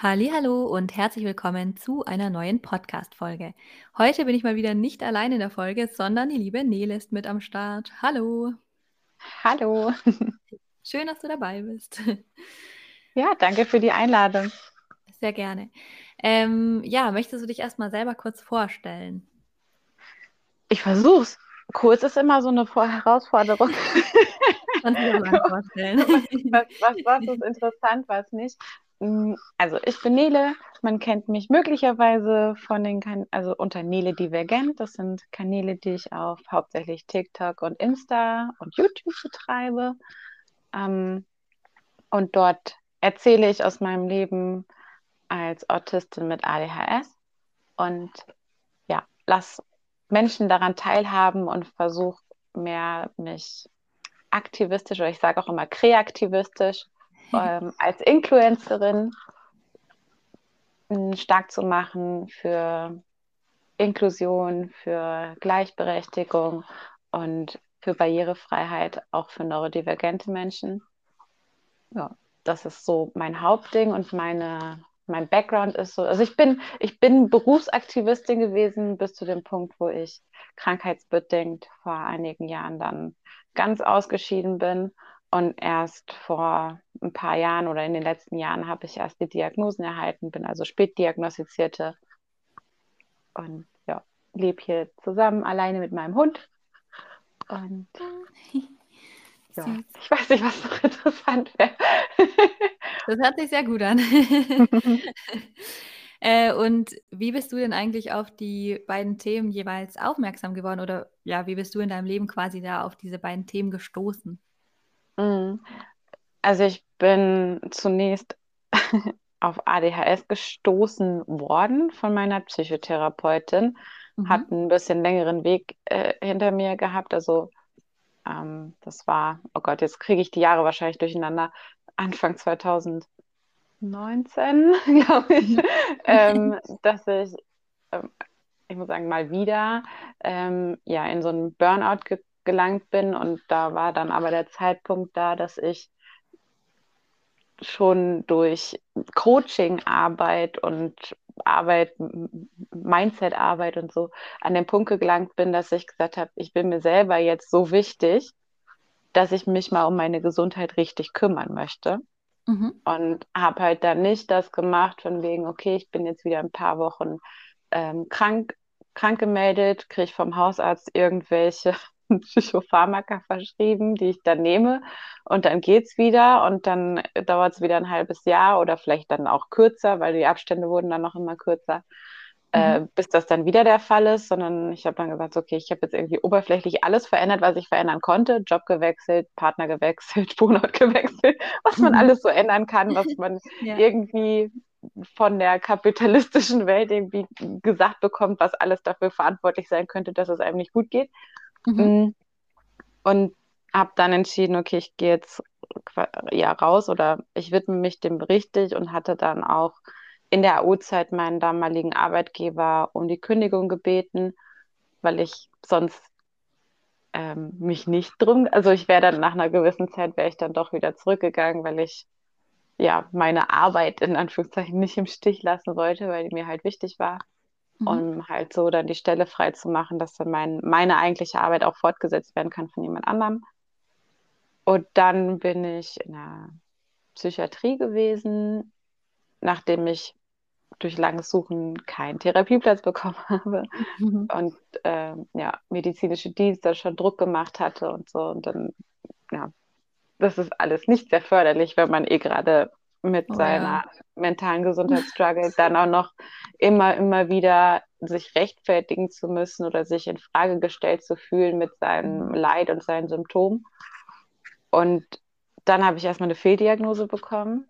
Hallo und herzlich willkommen zu einer neuen Podcast-Folge. Heute bin ich mal wieder nicht allein in der Folge, sondern die liebe Nele ist mit am Start. Hallo. Hallo. Schön, dass du dabei bist. Ja, danke für die Einladung. Sehr gerne. Ähm, ja, möchtest du dich erstmal selber kurz vorstellen? Ich versuch's. Kurz ist immer so eine Herausforderung. Kannst du dir vorstellen. Was, was, was ist interessant, was nicht? Mm, also ich bin Nele, man kennt mich möglicherweise von den kan also unter Nele Divergent. Das sind Kanäle, die ich auf hauptsächlich TikTok und Insta und YouTube betreibe. Ähm, und dort erzähle ich aus meinem Leben als Autistin mit ADHS und ja, lass Menschen daran teilhaben und versuche mehr mich aktivistisch oder ich sage auch immer kreativistisch ähm, als Influencerin stark zu machen für Inklusion, für Gleichberechtigung und für Barrierefreiheit, auch für neurodivergente Menschen. Ja, das ist so mein Hauptding und meine, mein Background ist so, also ich bin, ich bin Berufsaktivistin gewesen bis zu dem Punkt, wo ich krankheitsbedingt vor einigen Jahren dann ganz ausgeschieden bin und erst vor ein paar Jahren oder in den letzten Jahren habe ich erst die Diagnosen erhalten, bin also spätdiagnostizierte und ja, lebe hier zusammen alleine mit meinem Hund. Und ja, ich weiß nicht, was noch interessant wäre. das hört sich sehr gut an. äh, und wie bist du denn eigentlich auf die beiden Themen jeweils aufmerksam geworden? Oder ja, wie bist du in deinem Leben quasi da auf diese beiden Themen gestoßen? Mhm. Also ich bin zunächst auf ADHS gestoßen worden von meiner Psychotherapeutin. Mhm. Hat ein bisschen längeren Weg äh, hinter mir gehabt. Also ähm, das war, oh Gott, jetzt kriege ich die Jahre wahrscheinlich durcheinander. Anfang 2019, glaube ich, ähm, dass ich, ähm, ich muss sagen, mal wieder ähm, ja, in so einen Burnout ge gelangt bin. Und da war dann aber der Zeitpunkt da, dass ich schon durch Coaching-Arbeit und Arbeit, Mindset-Arbeit und so an den Punkt gelangt bin, dass ich gesagt habe, ich bin mir selber jetzt so wichtig, dass ich mich mal um meine Gesundheit richtig kümmern möchte. Mhm. Und habe halt dann nicht das gemacht von wegen, okay, ich bin jetzt wieder ein paar Wochen ähm, krank, krank gemeldet, kriege vom Hausarzt irgendwelche Psychopharmaka verschrieben, die ich dann nehme und dann geht es wieder und dann dauert es wieder ein halbes Jahr oder vielleicht dann auch kürzer, weil die Abstände wurden dann noch immer kürzer, äh, mhm. äh, bis das dann wieder der Fall ist, sondern ich habe dann gesagt, okay, ich habe jetzt irgendwie oberflächlich alles verändert, was ich verändern konnte, Job gewechselt, Partner gewechselt, Wohnort gewechselt, was man mhm. alles so ändern kann, was man ja. irgendwie von der kapitalistischen Welt irgendwie gesagt bekommt, was alles dafür verantwortlich sein könnte, dass es einem nicht gut geht. Mhm. Und habe dann entschieden, okay, ich gehe jetzt ja raus oder ich widme mich dem richtig und hatte dann auch in der AU-Zeit meinen damaligen Arbeitgeber um die Kündigung gebeten, weil ich sonst ähm, mich nicht drum, also ich wäre dann nach einer gewissen Zeit wäre ich dann doch wieder zurückgegangen, weil ich ja meine Arbeit in Anführungszeichen nicht im Stich lassen wollte, weil die mir halt wichtig war mhm. um halt so dann die Stelle frei zu machen, dass dann mein, meine eigentliche Arbeit auch fortgesetzt werden kann von jemand anderem. Und dann bin ich in der Psychiatrie gewesen, nachdem ich durch langes Suchen keinen Therapieplatz bekommen habe mhm. und äh, ja, medizinische Dienste schon Druck gemacht hatte und so. Und dann, ja, das ist alles nicht sehr förderlich, wenn man eh gerade mit oh, seiner ja. mentalen Gesundheitsstruggle dann auch noch immer, immer wieder sich rechtfertigen zu müssen oder sich in Frage gestellt zu fühlen mit seinem mhm. Leid und seinen Symptomen. Und dann habe ich erstmal eine Fehldiagnose bekommen.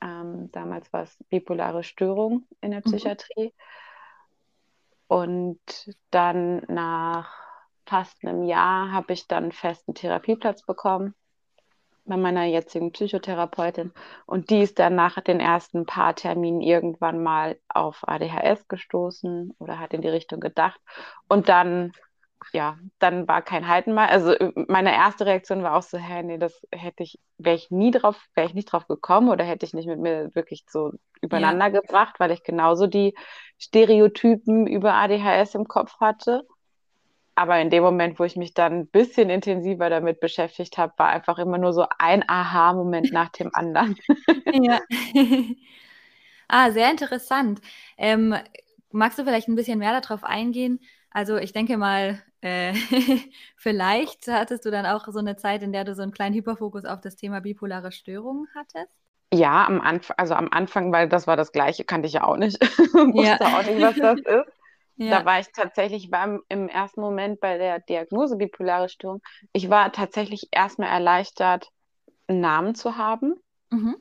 Ähm, damals war es bipolare Störung in der mhm. Psychiatrie. Mhm. Und dann nach fast einem Jahr habe ich dann einen festen Therapieplatz bekommen bei meiner jetzigen Psychotherapeutin. Und die ist dann nach den ersten paar Terminen irgendwann mal auf ADHS gestoßen oder hat in die Richtung gedacht. Und dann ja, dann war kein Halten mehr. Also äh, meine erste Reaktion war auch so, hä, nee, das hätte ich, wäre ich nie drauf, wäre ich nicht drauf gekommen oder hätte ich nicht mit mir wirklich so übereinander ja. gebracht, weil ich genauso die Stereotypen über ADHS im Kopf hatte. Aber in dem Moment, wo ich mich dann ein bisschen intensiver damit beschäftigt habe, war einfach immer nur so ein Aha-Moment nach dem anderen. ja. ah, sehr interessant. Ähm, magst du vielleicht ein bisschen mehr darauf eingehen? Also ich denke mal, äh, vielleicht hattest du dann auch so eine Zeit, in der du so einen kleinen Hyperfokus auf das Thema bipolare Störungen hattest? Ja, am Anfang, also am Anfang, weil das war das Gleiche, kannte ich ja auch nicht. Wusste ja. auch nicht, was das ist. Ja. Da war ich tatsächlich beim, im ersten Moment bei der Diagnose bipolare Störung. Ich war tatsächlich erstmal erleichtert, einen Namen zu haben. Mhm.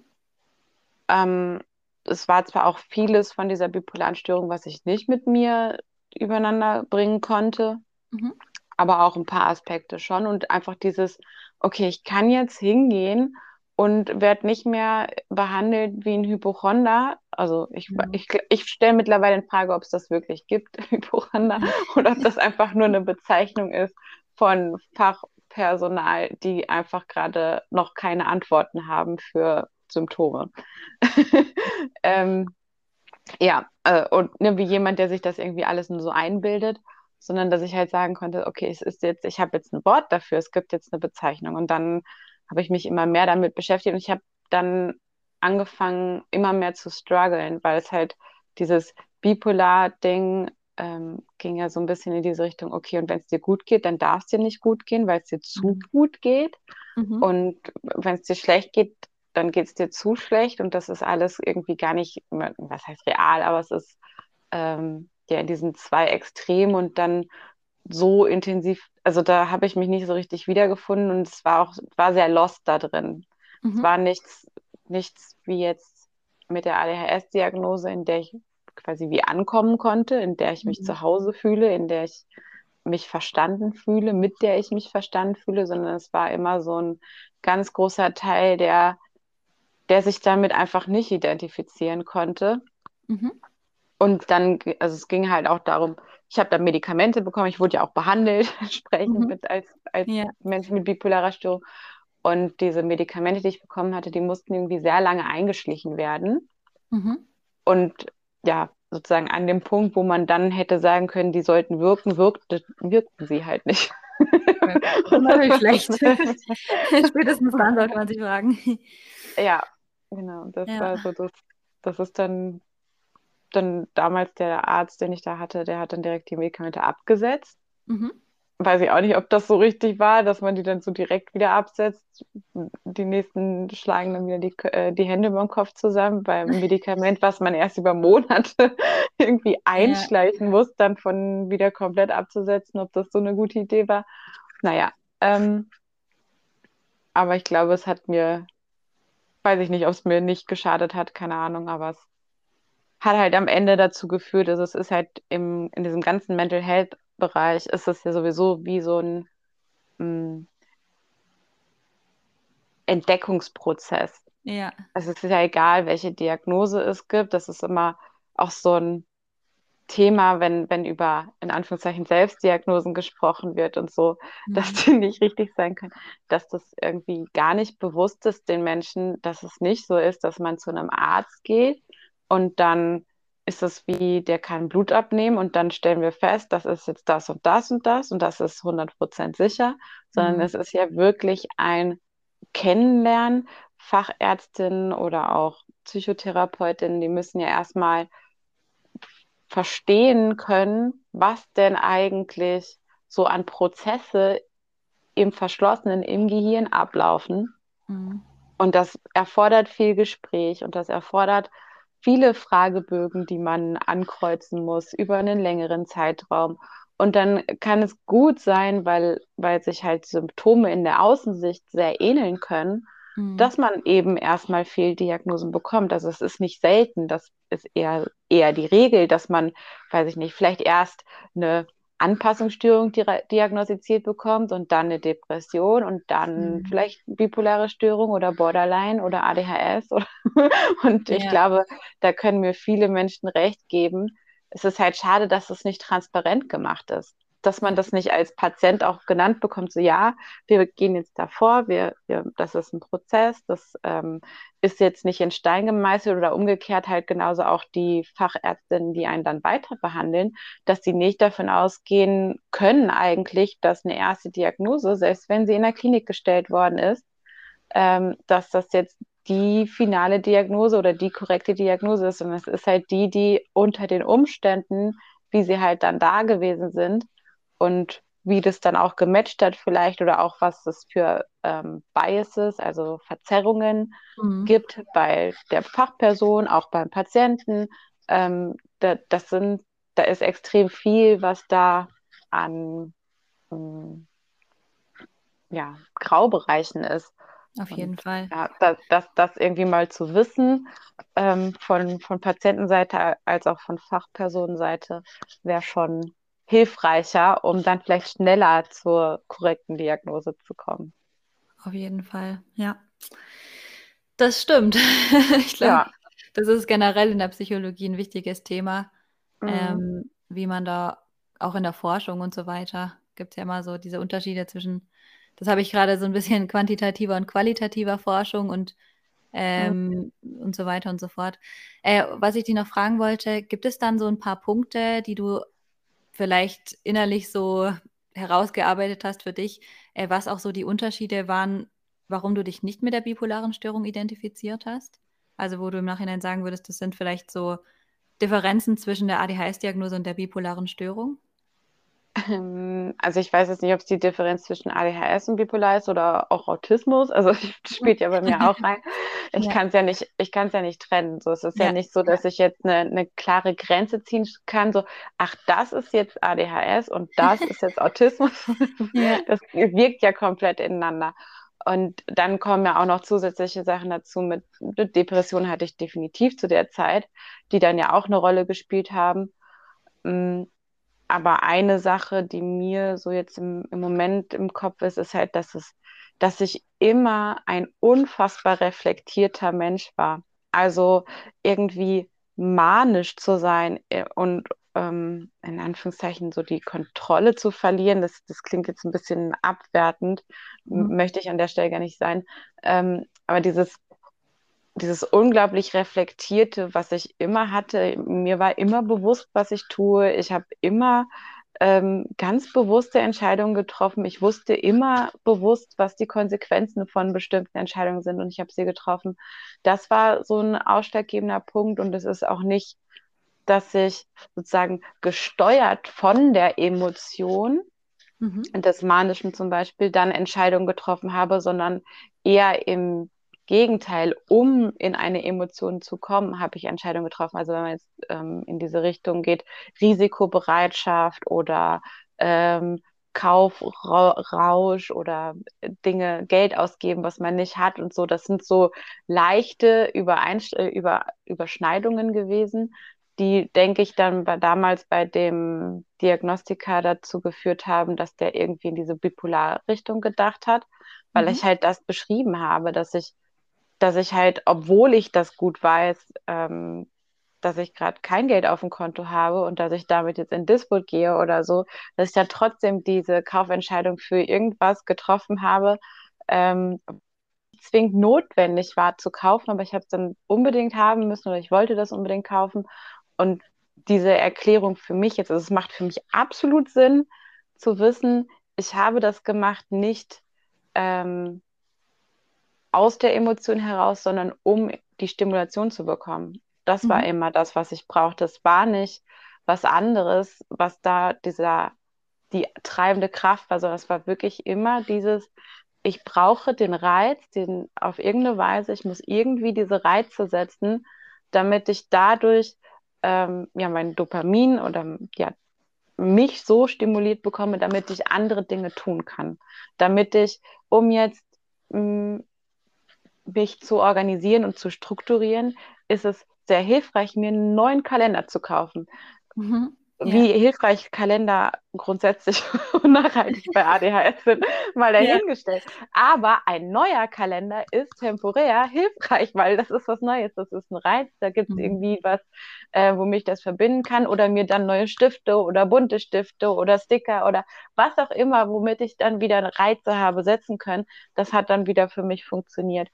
Ähm, es war zwar auch vieles von dieser bipolaren Störung, was ich nicht mit mir übereinander bringen konnte, mhm. aber auch ein paar Aspekte schon. Und einfach dieses, okay, ich kann jetzt hingehen und werde nicht mehr behandelt wie ein Hypochonder. Also ich, ja. ich, ich stelle mittlerweile in Frage, ob es das wirklich gibt, Hypochonder, oder ob das einfach nur eine Bezeichnung ist von Fachpersonal, die einfach gerade noch keine Antworten haben für Symptome. ähm, ja, äh, und ne, wie jemand, der sich das irgendwie alles nur so einbildet, sondern dass ich halt sagen konnte, okay, es ist jetzt, ich habe jetzt ein Wort dafür, es gibt jetzt eine Bezeichnung und dann habe ich mich immer mehr damit beschäftigt und ich habe dann angefangen, immer mehr zu strugglen, weil es halt dieses Bipolar-Ding ähm, ging ja so ein bisschen in diese Richtung, okay, und wenn es dir gut geht, dann darf es dir nicht gut gehen, weil es dir zu mhm. gut geht. Mhm. Und wenn es dir schlecht geht, dann geht es dir zu schlecht und das ist alles irgendwie gar nicht, was heißt real, aber es ist ähm, ja in diesen zwei Extremen und dann so intensiv, also da habe ich mich nicht so richtig wiedergefunden und es war auch, war sehr lost da drin. Mhm. Es war nichts, nichts wie jetzt mit der ADHS-Diagnose, in der ich quasi wie ankommen konnte, in der ich mich mhm. zu Hause fühle, in der ich mich verstanden fühle, mit der ich mich verstanden fühle, sondern es war immer so ein ganz großer Teil, der, der sich damit einfach nicht identifizieren konnte. Mhm. Und dann, also es ging halt auch darum, ich habe dann Medikamente bekommen, ich wurde ja auch behandelt, entsprechend mhm. mit als, als ja. Mensch mit bipolarer Störung. Und diese Medikamente, die ich bekommen hatte, die mussten irgendwie sehr lange eingeschlichen werden. Mhm. Und ja, sozusagen an dem Punkt, wo man dann hätte sagen können, die sollten wirken, wirkte, wirkten sie halt nicht. Ja, natürlich schlecht. Spätestens dann sollte man sich fragen. Ja, genau. Das ja. war so das, das ist dann dann damals der Arzt, den ich da hatte, der hat dann direkt die Medikamente abgesetzt. Mhm. Weiß ich auch nicht, ob das so richtig war, dass man die dann so direkt wieder absetzt. Die nächsten schlagen dann wieder die, äh, die Hände über den Kopf zusammen beim Medikament, was man erst über Monate irgendwie einschleichen ja. muss, dann von wieder komplett abzusetzen, ob das so eine gute Idee war. Naja, ähm, aber ich glaube, es hat mir, weiß ich nicht, ob es mir nicht geschadet hat, keine Ahnung, aber es hat halt am Ende dazu geführt, also es ist halt im, in diesem ganzen Mental Health Bereich ist es ja sowieso wie so ein mh, mm, Entdeckungsprozess. Ja. Also es ist ja egal, welche Diagnose es gibt. Das ist immer auch so ein Thema, wenn, wenn über in Anführungszeichen Selbstdiagnosen gesprochen wird und so, mhm. dass die nicht richtig sein können, dass das irgendwie gar nicht bewusst ist den Menschen, dass es nicht so ist, dass man zu einem Arzt geht und dann ist es wie, der kann Blut abnehmen und dann stellen wir fest, das ist jetzt das und das und das und das ist 100% sicher, sondern mhm. es ist ja wirklich ein Kennenlernen. Fachärztinnen oder auch Psychotherapeutinnen, die müssen ja erstmal verstehen können, was denn eigentlich so an Prozesse im Verschlossenen, im Gehirn ablaufen. Mhm. Und das erfordert viel Gespräch und das erfordert viele Fragebögen, die man ankreuzen muss über einen längeren Zeitraum. Und dann kann es gut sein, weil, weil sich halt Symptome in der Außensicht sehr ähneln können, mhm. dass man eben erstmal Fehldiagnosen bekommt. Also es ist nicht selten, das ist eher, eher die Regel, dass man, weiß ich nicht, vielleicht erst eine Anpassungsstörung diagnostiziert bekommt und dann eine Depression und dann mhm. vielleicht bipolare Störung oder Borderline oder ADHS. Oder und ja. ich glaube, da können mir viele Menschen recht geben. Es ist halt schade, dass es nicht transparent gemacht ist. Dass man das nicht als Patient auch genannt bekommt, so ja, wir gehen jetzt davor, wir, wir, das ist ein Prozess, das ähm, ist jetzt nicht in Stein gemeißelt oder umgekehrt halt genauso auch die Fachärztinnen, die einen dann weiter behandeln, dass sie nicht davon ausgehen können eigentlich, dass eine erste Diagnose, selbst wenn sie in der Klinik gestellt worden ist, ähm, dass das jetzt die finale Diagnose oder die korrekte Diagnose ist. Und es ist halt die, die unter den Umständen, wie sie halt dann da gewesen sind, und wie das dann auch gematcht hat vielleicht oder auch was das für ähm, Biases, also Verzerrungen mhm. gibt bei der Fachperson, auch beim Patienten. Ähm, da, das sind, da ist extrem viel, was da an ähm, ja, Graubereichen ist. Auf jeden Und, Fall. Ja, das, das, das irgendwie mal zu wissen ähm, von, von Patientenseite als auch von Fachpersonenseite wäre schon hilfreicher, um dann vielleicht schneller zur korrekten Diagnose zu kommen. Auf jeden Fall, ja. Das stimmt. ich glaube, ja. das ist generell in der Psychologie ein wichtiges Thema, mhm. ähm, wie man da auch in der Forschung und so weiter gibt es ja immer so diese Unterschiede zwischen, das habe ich gerade so ein bisschen quantitativer und qualitativer Forschung und ähm, mhm. und so weiter und so fort. Äh, was ich dich noch fragen wollte, gibt es dann so ein paar Punkte, die du vielleicht innerlich so herausgearbeitet hast für dich, äh, was auch so die Unterschiede waren, warum du dich nicht mit der bipolaren Störung identifiziert hast? Also wo du im Nachhinein sagen würdest, das sind vielleicht so Differenzen zwischen der ADHS-Diagnose und der bipolaren Störung? Ähm, also ich weiß jetzt nicht, ob es die Differenz zwischen ADHS und Bipolar ist oder auch Autismus. Also das spielt ja bei mir auch rein. Ich ja. kann es ja nicht, ich kann es ja nicht trennen. So, es ist ja, ja nicht so, dass ich jetzt eine, eine, klare Grenze ziehen kann. So, ach, das ist jetzt ADHS und das ist jetzt Autismus. ja. Das wirkt ja komplett ineinander. Und dann kommen ja auch noch zusätzliche Sachen dazu. Mit Depression hatte ich definitiv zu der Zeit, die dann ja auch eine Rolle gespielt haben. Aber eine Sache, die mir so jetzt im, im Moment im Kopf ist, ist halt, dass es, dass ich immer ein unfassbar reflektierter Mensch war. Also irgendwie manisch zu sein äh, und ähm, in Anführungszeichen so die Kontrolle zu verlieren, das, das klingt jetzt ein bisschen abwertend, mhm. möchte ich an der Stelle gar nicht sein. Ähm, aber dieses dieses unglaublich reflektierte, was ich immer hatte. Mir war immer bewusst, was ich tue. Ich habe immer ähm, ganz bewusste Entscheidungen getroffen. Ich wusste immer bewusst, was die Konsequenzen von bestimmten Entscheidungen sind und ich habe sie getroffen. Das war so ein ausschlaggebender Punkt und es ist auch nicht, dass ich sozusagen gesteuert von der Emotion mhm. des Manischen zum Beispiel dann Entscheidungen getroffen habe, sondern eher im Gegenteil, um in eine Emotion zu kommen, habe ich Entscheidungen getroffen. Also wenn man jetzt ähm, in diese Richtung geht, Risikobereitschaft oder ähm, Kaufrausch oder Dinge, Geld ausgeben, was man nicht hat und so. Das sind so leichte Übereinst äh, Über Überschneidungen gewesen, die, denke ich, dann bei, damals bei dem Diagnostiker dazu geführt haben, dass der irgendwie in diese Bipolar-Richtung gedacht hat, weil mhm. ich halt das beschrieben habe, dass ich dass ich halt, obwohl ich das gut weiß, ähm, dass ich gerade kein Geld auf dem Konto habe und dass ich damit jetzt in Disput gehe oder so, dass ich dann trotzdem diese Kaufentscheidung für irgendwas getroffen habe, ähm, zwingend notwendig war zu kaufen, aber ich habe es dann unbedingt haben müssen oder ich wollte das unbedingt kaufen. Und diese Erklärung für mich jetzt, also es macht für mich absolut Sinn zu wissen, ich habe das gemacht nicht, ähm, aus der Emotion heraus, sondern um die Stimulation zu bekommen. Das mhm. war immer das, was ich brauchte. Es war nicht was anderes, was da dieser, die treibende Kraft war, sondern es war wirklich immer dieses, ich brauche den Reiz, den auf irgendeine Weise, ich muss irgendwie diese Reize setzen, damit ich dadurch ähm, ja mein Dopamin oder ja mich so stimuliert bekomme, damit ich andere Dinge tun kann, damit ich, um jetzt mh, mich zu organisieren und zu strukturieren, ist es sehr hilfreich, mir einen neuen Kalender zu kaufen. Mhm. wie hilfreich Kalender grundsätzlich und nachhaltig bei ADHS sind, mal dahingestellt. Ja. Aber ein neuer Kalender ist temporär hilfreich, weil das ist was Neues, das ist ein Reiz, da gibt es mhm. irgendwie was, äh, womit ich das verbinden kann oder mir dann neue Stifte oder bunte Stifte oder Sticker oder was auch immer, womit ich dann wieder Reize habe setzen können. Das hat dann wieder für mich funktioniert.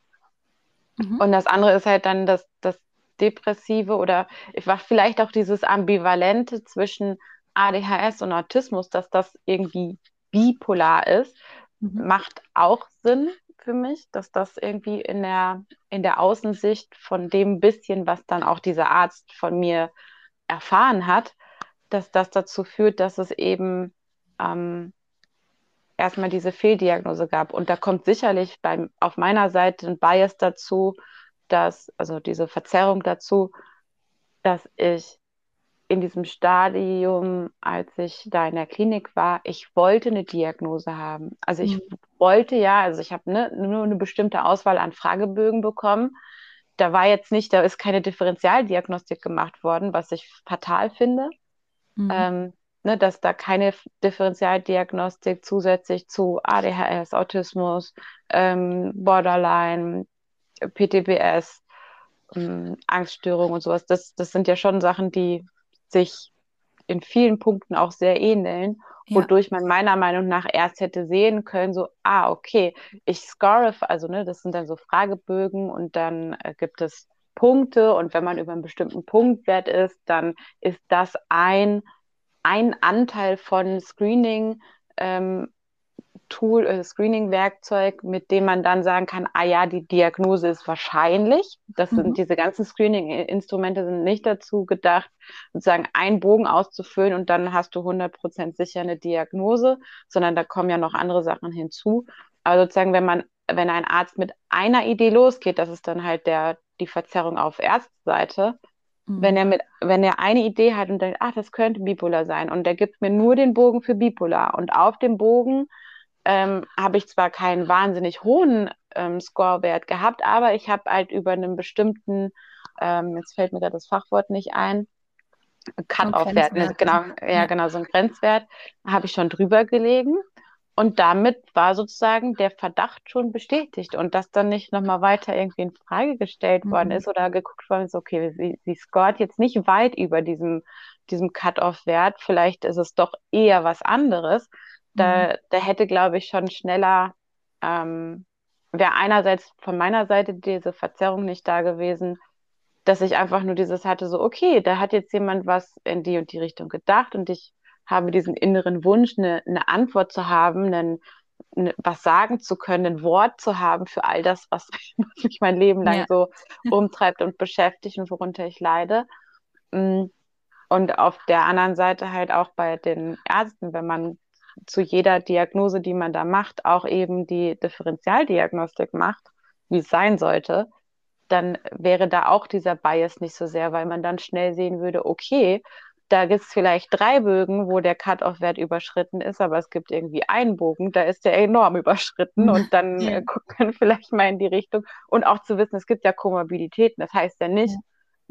Mhm. Und das andere ist halt dann das, das Depressive oder ich war vielleicht auch dieses Ambivalente zwischen ADHS und Autismus, dass das irgendwie bipolar ist, mhm. macht auch Sinn für mich, dass das irgendwie in der, in der Außensicht von dem bisschen, was dann auch dieser Arzt von mir erfahren hat, dass das dazu führt, dass es eben ähm, erstmal diese Fehldiagnose gab. Und da kommt sicherlich beim, auf meiner Seite ein Bias dazu, dass, also diese Verzerrung dazu, dass ich in diesem Stadium, als ich da in der Klinik war, ich wollte eine Diagnose haben. Also ich mhm. wollte ja, also ich habe ne, nur eine bestimmte Auswahl an Fragebögen bekommen. Da war jetzt nicht, da ist keine Differentialdiagnostik gemacht worden, was ich fatal finde. Mhm. Ähm, ne, dass da keine Differentialdiagnostik zusätzlich zu ADHS, Autismus, ähm, Borderline, PTBS, ähm, Angststörungen und sowas, das, das sind ja schon Sachen, die sich in vielen Punkten auch sehr ähneln, ja. wodurch man meiner Meinung nach erst hätte sehen können, so, ah, okay, ich score, also ne, das sind dann so Fragebögen und dann äh, gibt es Punkte und wenn man über einen bestimmten Punktwert ist, dann ist das ein, ein Anteil von Screening ähm, Tool, äh, Screening-Werkzeug, mit dem man dann sagen kann, ah ja, die Diagnose ist wahrscheinlich. Das mhm. sind diese ganzen Screening-Instrumente sind nicht dazu gedacht, sozusagen einen Bogen auszufüllen und dann hast du 100% sicher eine Diagnose, sondern da kommen ja noch andere Sachen hinzu. Aber sozusagen, wenn man, wenn ein Arzt mit einer Idee losgeht, das ist dann halt der, die Verzerrung auf Ärztseite, mhm. wenn er mit, wenn er eine Idee hat und denkt, ach, das könnte bipolar sein und der gibt mir nur den Bogen für bipolar und auf dem Bogen ähm, habe ich zwar keinen wahnsinnig hohen ähm, Scorewert gehabt, aber ich habe halt über einen bestimmten, ähm, jetzt fällt mir gerade das Fachwort nicht ein, Cut-off-Wert, ne, genau, ja, ja, genau, so ein Grenzwert, habe ich schon drüber gelegen. Und damit war sozusagen der Verdacht schon bestätigt und dass dann nicht nochmal weiter irgendwie in Frage gestellt mhm. worden ist oder geguckt worden ist, okay, sie, sie scoret jetzt nicht weit über diesem, diesem Cut-off-Wert, vielleicht ist es doch eher was anderes. Da, mhm. da hätte, glaube ich, schon schneller, ähm, wäre einerseits von meiner Seite diese Verzerrung nicht da gewesen, dass ich einfach nur dieses hatte, so, okay, da hat jetzt jemand was in die und die Richtung gedacht und ich habe diesen inneren Wunsch, eine, eine Antwort zu haben, einen, eine, was sagen zu können, ein Wort zu haben für all das, was, was mich mein Leben lang ja. so umtreibt und beschäftigt und worunter ich leide. Mm, und auf der anderen Seite halt auch bei den Ärzten, wenn man zu jeder Diagnose, die man da macht, auch eben die Differentialdiagnostik macht, wie es sein sollte, dann wäre da auch dieser Bias nicht so sehr, weil man dann schnell sehen würde, okay, da gibt es vielleicht drei Bögen, wo der Cut-off-Wert überschritten ist, aber es gibt irgendwie einen Bogen, da ist der enorm überschritten und dann ja. äh, gucken vielleicht mal in die Richtung. Und auch zu wissen, es gibt ja Komorbiditäten. Das heißt ja nicht, ja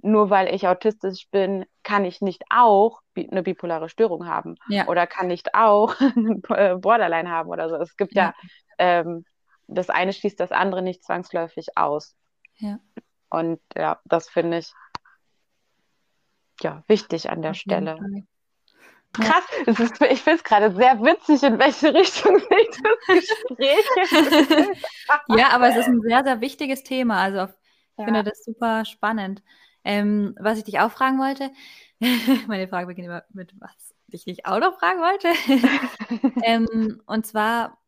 nur weil ich autistisch bin, kann ich nicht auch eine bipolare Störung haben ja. oder kann nicht auch äh, Borderline haben oder so. Es gibt ja, ähm, das eine schließt das andere nicht zwangsläufig aus. Und ja, das finde ich ja wichtig an der Stelle. Krass, ist, ich finde es gerade sehr witzig, in welche Richtung sich das Gespräch Ja, aber es ist ein sehr, sehr wichtiges Thema. Also ich ja. finde das super spannend. Ähm, was ich dich auch fragen wollte, meine Frage beginnt immer mit was ich dich auch noch fragen wollte. ähm, und zwar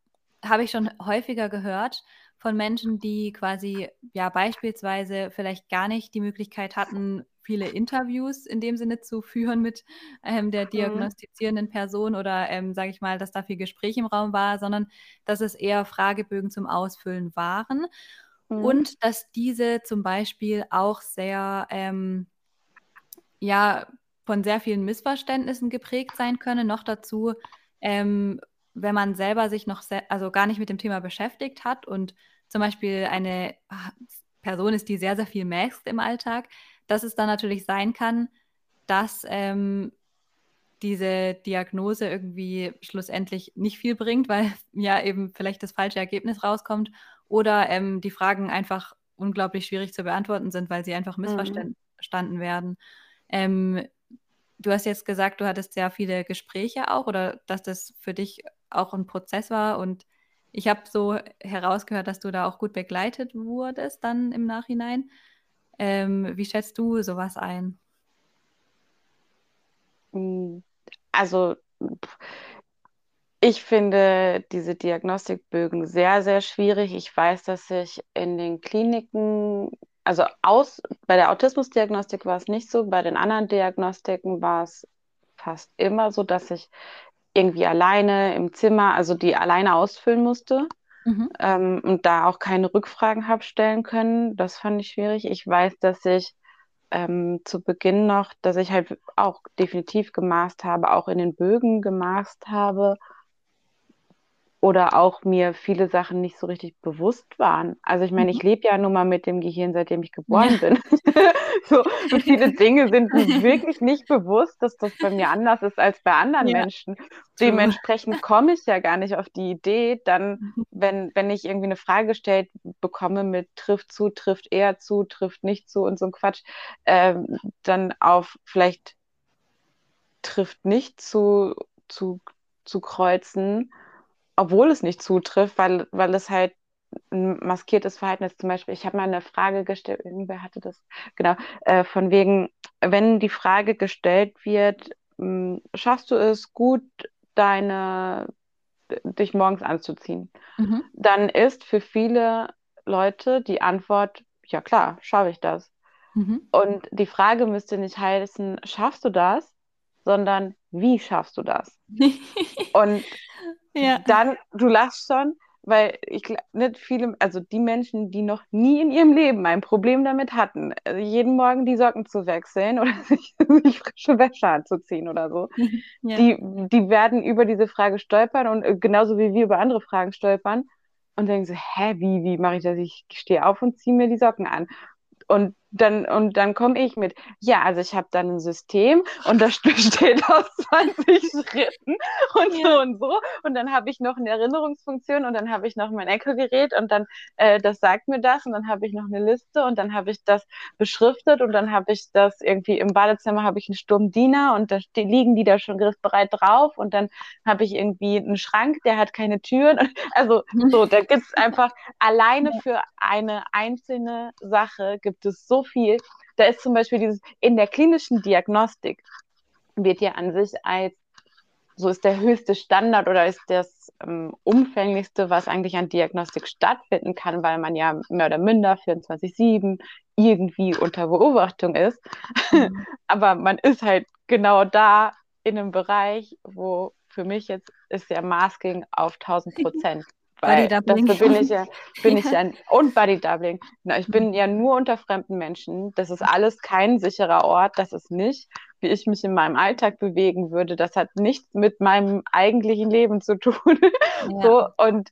habe ich schon häufiger gehört von Menschen, die quasi ja beispielsweise vielleicht gar nicht die Möglichkeit hatten, viele Interviews in dem Sinne zu führen mit ähm, der mhm. diagnostizierenden Person oder ähm, sage ich mal, dass da viel Gespräch im Raum war, sondern dass es eher Fragebögen zum Ausfüllen waren. Mhm. Und dass diese zum Beispiel auch sehr, ähm, ja, von sehr vielen Missverständnissen geprägt sein können. Noch dazu, ähm, wenn man selber sich noch, also gar nicht mit dem Thema beschäftigt hat und zum Beispiel eine ah, Person ist, die sehr, sehr viel merkt im Alltag, dass es dann natürlich sein kann, dass ähm, diese Diagnose irgendwie schlussendlich nicht viel bringt, weil ja eben vielleicht das falsche Ergebnis rauskommt oder ähm, die Fragen einfach unglaublich schwierig zu beantworten sind, weil sie einfach mhm. missverstanden mhm. werden. Ähm, du hast jetzt gesagt, du hattest sehr viele Gespräche auch oder dass das für dich auch ein Prozess war und ich habe so herausgehört, dass du da auch gut begleitet wurdest dann im Nachhinein. Ähm, wie schätzt du sowas ein? Also ich finde diese Diagnostikbögen sehr, sehr schwierig. Ich weiß, dass ich in den Kliniken, also aus, bei der Autismusdiagnostik war es nicht so, bei den anderen Diagnostiken war es fast immer so, dass ich irgendwie alleine im Zimmer, also die alleine ausfüllen musste. Mhm. Ähm, und da auch keine Rückfragen habe stellen können. Das fand ich schwierig. Ich weiß, dass ich ähm, zu Beginn noch, dass ich halt auch definitiv gemaßt habe, auch in den Bögen gemaßt habe oder auch mir viele Sachen nicht so richtig bewusst waren. Also ich meine, ich mhm. lebe ja nun mal mit dem Gehirn, seitdem ich geboren ja. bin. so, viele Dinge sind mir wirklich nicht bewusst, dass das bei mir anders ist als bei anderen ja. Menschen. Dementsprechend komme ich ja gar nicht auf die Idee, dann, mhm. wenn, wenn ich irgendwie eine Frage gestellt bekomme mit trifft zu, trifft eher zu, trifft nicht zu und so ein Quatsch, ähm, dann auf vielleicht trifft nicht zu, zu, zu kreuzen obwohl es nicht zutrifft, weil, weil es halt ein maskiertes Verhalten ist. Zum Beispiel, ich habe mal eine Frage gestellt, wer hatte das? Genau, äh, von wegen, wenn die Frage gestellt wird, mh, hm, schaffst du es gut, deine dich morgens anzuziehen, mhm. dann ist für viele Leute die Antwort, ja klar, schaffe ich das. Mhm. Und die Frage müsste nicht heißen, schaffst du das, sondern wie schaffst du das? Und ja. dann, du lachst schon, weil ich nicht viele, also die Menschen, die noch nie in ihrem Leben ein Problem damit hatten, also jeden Morgen die Socken zu wechseln oder sich, sich frische Wäsche anzuziehen oder so, ja. die, die werden über diese Frage stolpern und äh, genauso wie wir über andere Fragen stolpern und denken so, hä, wie, wie mache ich das? Ich stehe auf und ziehe mir die Socken an. Und dann, und dann komme ich mit, ja, also ich habe dann ein System und das besteht aus 20 Schritten und ja. so und so. Und dann habe ich noch eine Erinnerungsfunktion und dann habe ich noch mein Echo-Gerät und dann, äh, das sagt mir das und dann habe ich noch eine Liste und dann habe ich das beschriftet und dann habe ich das irgendwie im Badezimmer habe ich einen Sturmdiener und da liegen die da schon griffbereit drauf und dann habe ich irgendwie einen Schrank, der hat keine Türen. Also so, da gibt es einfach alleine für eine einzelne Sache gibt es so viel. Da ist zum Beispiel dieses, in der klinischen Diagnostik wird ja an sich als, so ist der höchste Standard oder ist das ähm, umfänglichste, was eigentlich an Diagnostik stattfinden kann, weil man ja mehr oder minder 24-7 irgendwie unter Beobachtung ist. Mhm. Aber man ist halt genau da in einem Bereich, wo für mich jetzt ist ja Masking auf 1000 Prozent. Weil dafür bin ich ja, bin ich ja, und Body Doubling. Ich bin ja nur unter fremden Menschen. Das ist alles kein sicherer Ort. Das ist nicht, wie ich mich in meinem Alltag bewegen würde. Das hat nichts mit meinem eigentlichen Leben zu tun. Ja. So, und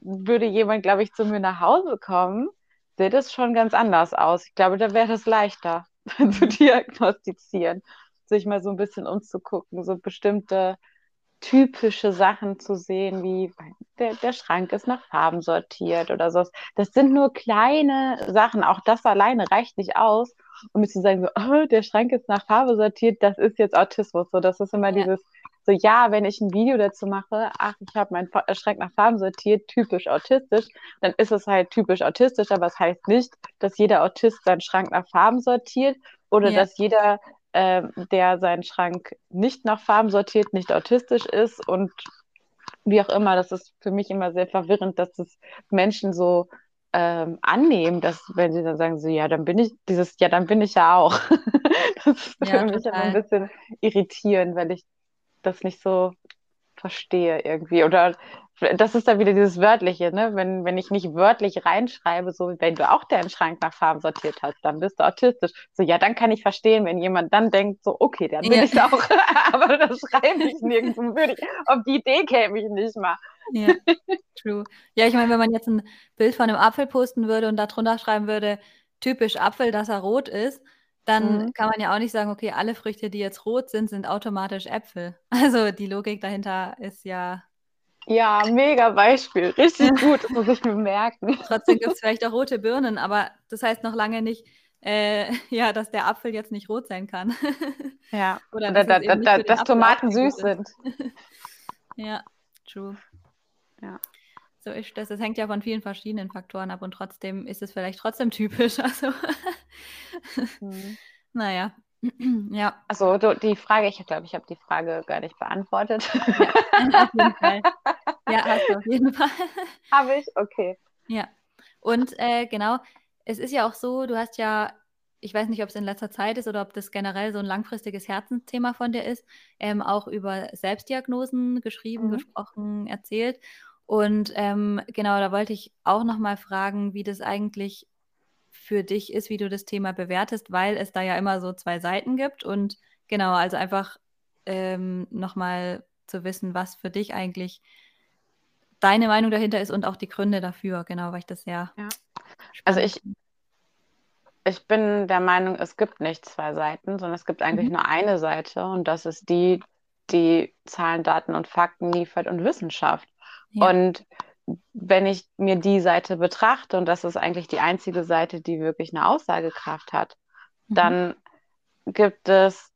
würde jemand, glaube ich, zu mir nach Hause kommen, sähe das schon ganz anders aus. Ich glaube, da wäre es leichter zu mhm. diagnostizieren, sich mal so ein bisschen umzugucken, so bestimmte typische Sachen zu sehen, wie der, der Schrank ist nach Farben sortiert oder so. Das sind nur kleine Sachen. Auch das alleine reicht nicht aus, um zu sagen, so, oh, der Schrank ist nach Farbe sortiert, das ist jetzt Autismus. So, das ist immer ja. dieses, so ja, wenn ich ein Video dazu mache, ach, ich habe meinen äh, Schrank nach Farben sortiert, typisch autistisch, dann ist es halt typisch autistisch, aber es das heißt nicht, dass jeder Autist seinen Schrank nach Farben sortiert oder ja. dass jeder äh, der seinen Schrank nicht nach Farben sortiert, nicht autistisch ist und wie auch immer. Das ist für mich immer sehr verwirrend, dass das Menschen so ähm, annehmen, dass wenn sie dann sagen, so ja, dann bin ich dieses, ja, dann bin ich ja auch. das ist ja, für mich immer ein bisschen irritierend, weil ich das nicht so verstehe irgendwie. Oder das ist dann wieder dieses Wörtliche, ne? Wenn, wenn ich nicht wörtlich reinschreibe, so wenn du auch deinen Schrank nach Farben sortiert hast, dann bist du autistisch. So, ja, dann kann ich verstehen, wenn jemand dann denkt, so, okay, dann bin ja. ich auch, aber das schreibe ich nirgendwo. Würde ich, auf die Idee käme ich nicht mal. Ja, true. Ja, ich meine, wenn man jetzt ein Bild von einem Apfel posten würde und darunter schreiben würde, typisch Apfel, dass er rot ist, dann mhm. kann man ja auch nicht sagen, okay, alle Früchte, die jetzt rot sind, sind automatisch Äpfel. Also die Logik dahinter ist ja. Ja, mega Beispiel. Richtig gut, das muss ich mir merken. Trotzdem gibt es vielleicht auch rote Birnen, aber das heißt noch lange nicht, äh, ja, dass der Apfel jetzt nicht rot sein kann. Ja, oder, dass, da, da, dass Tomaten süß sind. ja, true. Ja. So ist das. Das hängt ja von vielen verschiedenen Faktoren ab und trotzdem ist es vielleicht trotzdem typisch. Also, mhm. naja. ja. Also die Frage, ich glaube, ich habe die Frage gar nicht beantwortet. Ja, auf jeden Fall. Ja, hast du auf jeden Fall. Habe ich? Okay. Ja. Und äh, genau, es ist ja auch so, du hast ja, ich weiß nicht, ob es in letzter Zeit ist oder ob das generell so ein langfristiges Herzensthema von dir ist, ähm, auch über Selbstdiagnosen geschrieben, mhm. gesprochen, erzählt. Und ähm, genau, da wollte ich auch noch mal fragen, wie das eigentlich für dich ist, wie du das Thema bewertest, weil es da ja immer so zwei Seiten gibt. Und genau, also einfach ähm, noch mal zu wissen, was für dich eigentlich deine Meinung dahinter ist und auch die Gründe dafür, genau, weil ich das sehr. Ja. Also ich, ich bin der Meinung, es gibt nicht zwei Seiten, sondern es gibt eigentlich mhm. nur eine Seite und das ist die, die Zahlen, Daten und Fakten liefert und Wissenschaft. Ja. Und wenn ich mir die Seite betrachte, und das ist eigentlich die einzige Seite, die wirklich eine Aussagekraft hat, mhm. dann gibt es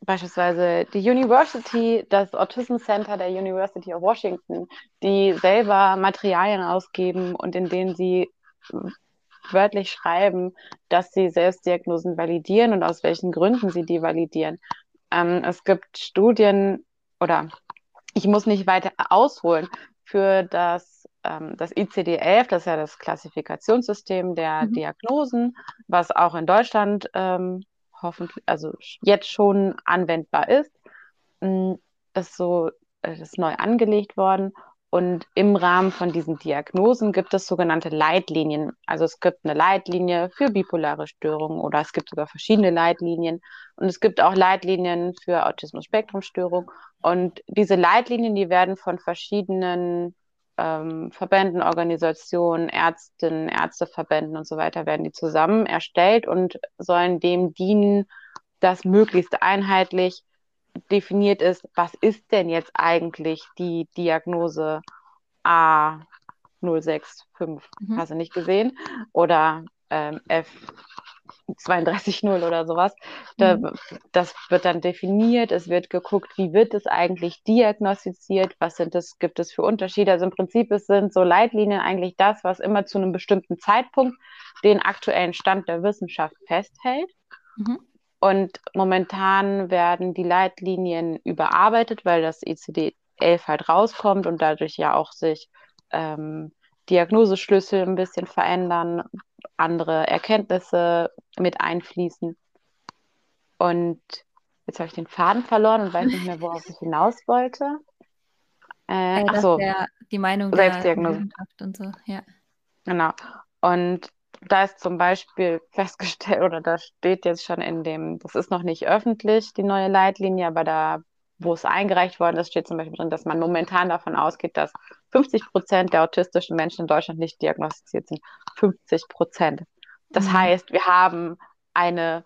beispielsweise die University, das Autism Center der University of Washington, die selber Materialien ausgeben und in denen sie wörtlich schreiben, dass sie Selbstdiagnosen validieren und aus welchen Gründen sie die validieren. Ähm, es gibt Studien oder ich muss nicht weiter ausholen für das, ähm, das ICD-11, das ist ja das Klassifikationssystem der mhm. Diagnosen, was auch in Deutschland ähm, hoffentlich, also jetzt schon anwendbar ist. Mm, das ist so, das ist neu angelegt worden. Und im Rahmen von diesen Diagnosen gibt es sogenannte Leitlinien. Also es gibt eine Leitlinie für bipolare Störungen oder es gibt sogar verschiedene Leitlinien. Und es gibt auch Leitlinien für Autismus-Spektrum-Störung. Und diese Leitlinien, die werden von verschiedenen ähm, Verbänden, Organisationen, Ärztinnen, Ärzteverbänden und so weiter, werden die zusammen erstellt und sollen dem dienen, dass möglichst einheitlich definiert ist, was ist denn jetzt eigentlich die Diagnose A065, mhm. hast du nicht gesehen, oder ähm, F 32.0 oder sowas. Da, mhm. Das wird dann definiert, es wird geguckt, wie wird es eigentlich diagnostiziert, was sind es, gibt es für Unterschiede. Also im Prinzip es sind so Leitlinien eigentlich das, was immer zu einem bestimmten Zeitpunkt den aktuellen Stand der Wissenschaft festhält. Mhm. Und momentan werden die Leitlinien überarbeitet, weil das ICD-11 halt rauskommt und dadurch ja auch sich ähm, Diagnoseschlüssel ein bisschen verändern, andere Erkenntnisse mit einfließen. Und jetzt habe ich den Faden verloren und weiß nicht mehr, worauf ich hinaus wollte. Äh, äh, ach so, die Meinung Selbstdiagnose. der und so, ja. Genau. Und da ist zum Beispiel festgestellt, oder da steht jetzt schon in dem, das ist noch nicht öffentlich, die neue Leitlinie, aber da, wo es eingereicht worden ist, steht zum Beispiel drin, dass man momentan davon ausgeht, dass 50 Prozent der autistischen Menschen in Deutschland nicht diagnostiziert sind. 50 Prozent. Das mhm. heißt, wir haben eine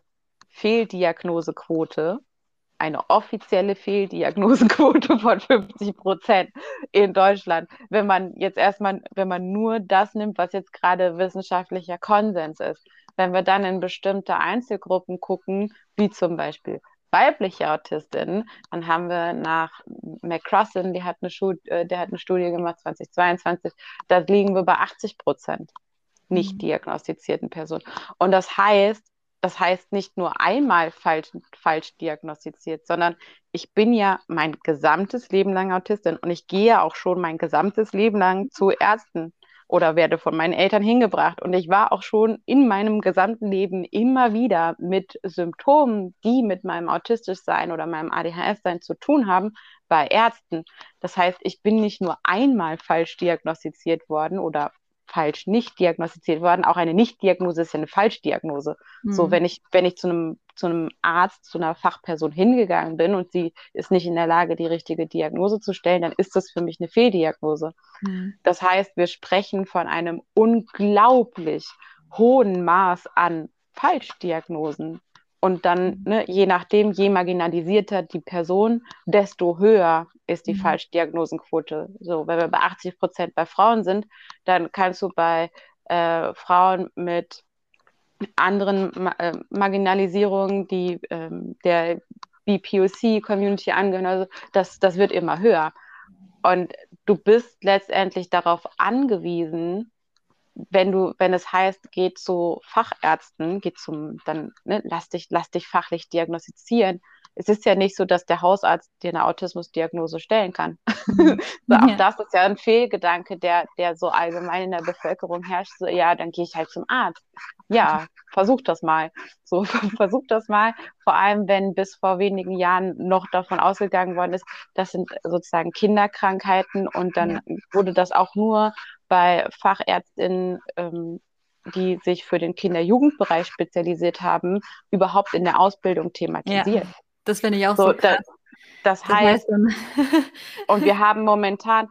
Fehldiagnosequote eine offizielle Fehldiagnosenquote von 50 Prozent in Deutschland. Wenn man jetzt erstmal, wenn man nur das nimmt, was jetzt gerade wissenschaftlicher Konsens ist. Wenn wir dann in bestimmte Einzelgruppen gucken, wie zum Beispiel weibliche Autistinnen, dann haben wir nach McCrossin, die hat eine, Schul äh, der hat eine Studie gemacht 2022, da liegen wir bei 80 Prozent nicht mhm. diagnostizierten Personen. Und das heißt, das heißt nicht nur einmal falsch, falsch diagnostiziert, sondern ich bin ja mein gesamtes Leben lang Autistin und ich gehe auch schon mein gesamtes Leben lang zu Ärzten oder werde von meinen Eltern hingebracht. Und ich war auch schon in meinem gesamten Leben immer wieder mit Symptomen, die mit meinem Autistischsein oder meinem ADHS-Sein zu tun haben, bei Ärzten. Das heißt, ich bin nicht nur einmal falsch diagnostiziert worden oder falsch nicht diagnostiziert worden. Auch eine Nichtdiagnose ist ja eine Falschdiagnose. Mhm. So, wenn ich, wenn ich zu einem, zu einem Arzt, zu einer Fachperson hingegangen bin und sie ist nicht in der Lage, die richtige Diagnose zu stellen, dann ist das für mich eine Fehldiagnose. Mhm. Das heißt, wir sprechen von einem unglaublich hohen Maß an Falschdiagnosen. Und dann, mhm. ne, je nachdem, je marginalisierter die Person, desto höher ist die mhm. Falschdiagnosenquote. So, wenn wir bei 80 Prozent bei Frauen sind, dann kannst du bei äh, Frauen mit anderen Ma äh, Marginalisierungen, die ähm, der BPOC-Community angehören, also das, das wird immer höher. Und du bist letztendlich darauf angewiesen, wenn du, wenn es heißt, geh zu Fachärzten, geh zum, dann ne, lass dich, lass dich fachlich diagnostizieren. Es ist ja nicht so, dass der Hausarzt dir eine Autismusdiagnose stellen kann. Mhm. so, auch ja. das ist ja ein Fehlgedanke, der, der so allgemein in der Bevölkerung herrscht. So, ja, dann gehe ich halt zum Arzt. Ja, versuch das mal. So, versuch das mal. Vor allem, wenn bis vor wenigen Jahren noch davon ausgegangen worden ist, das sind sozusagen Kinderkrankheiten und dann ja. wurde das auch nur bei Fachärztinnen, ähm, die sich für den Kinder-Jugendbereich spezialisiert haben, überhaupt in der Ausbildung thematisiert. Ja, das finde ich auch so, so krass. Das, das heißt, und wir haben momentan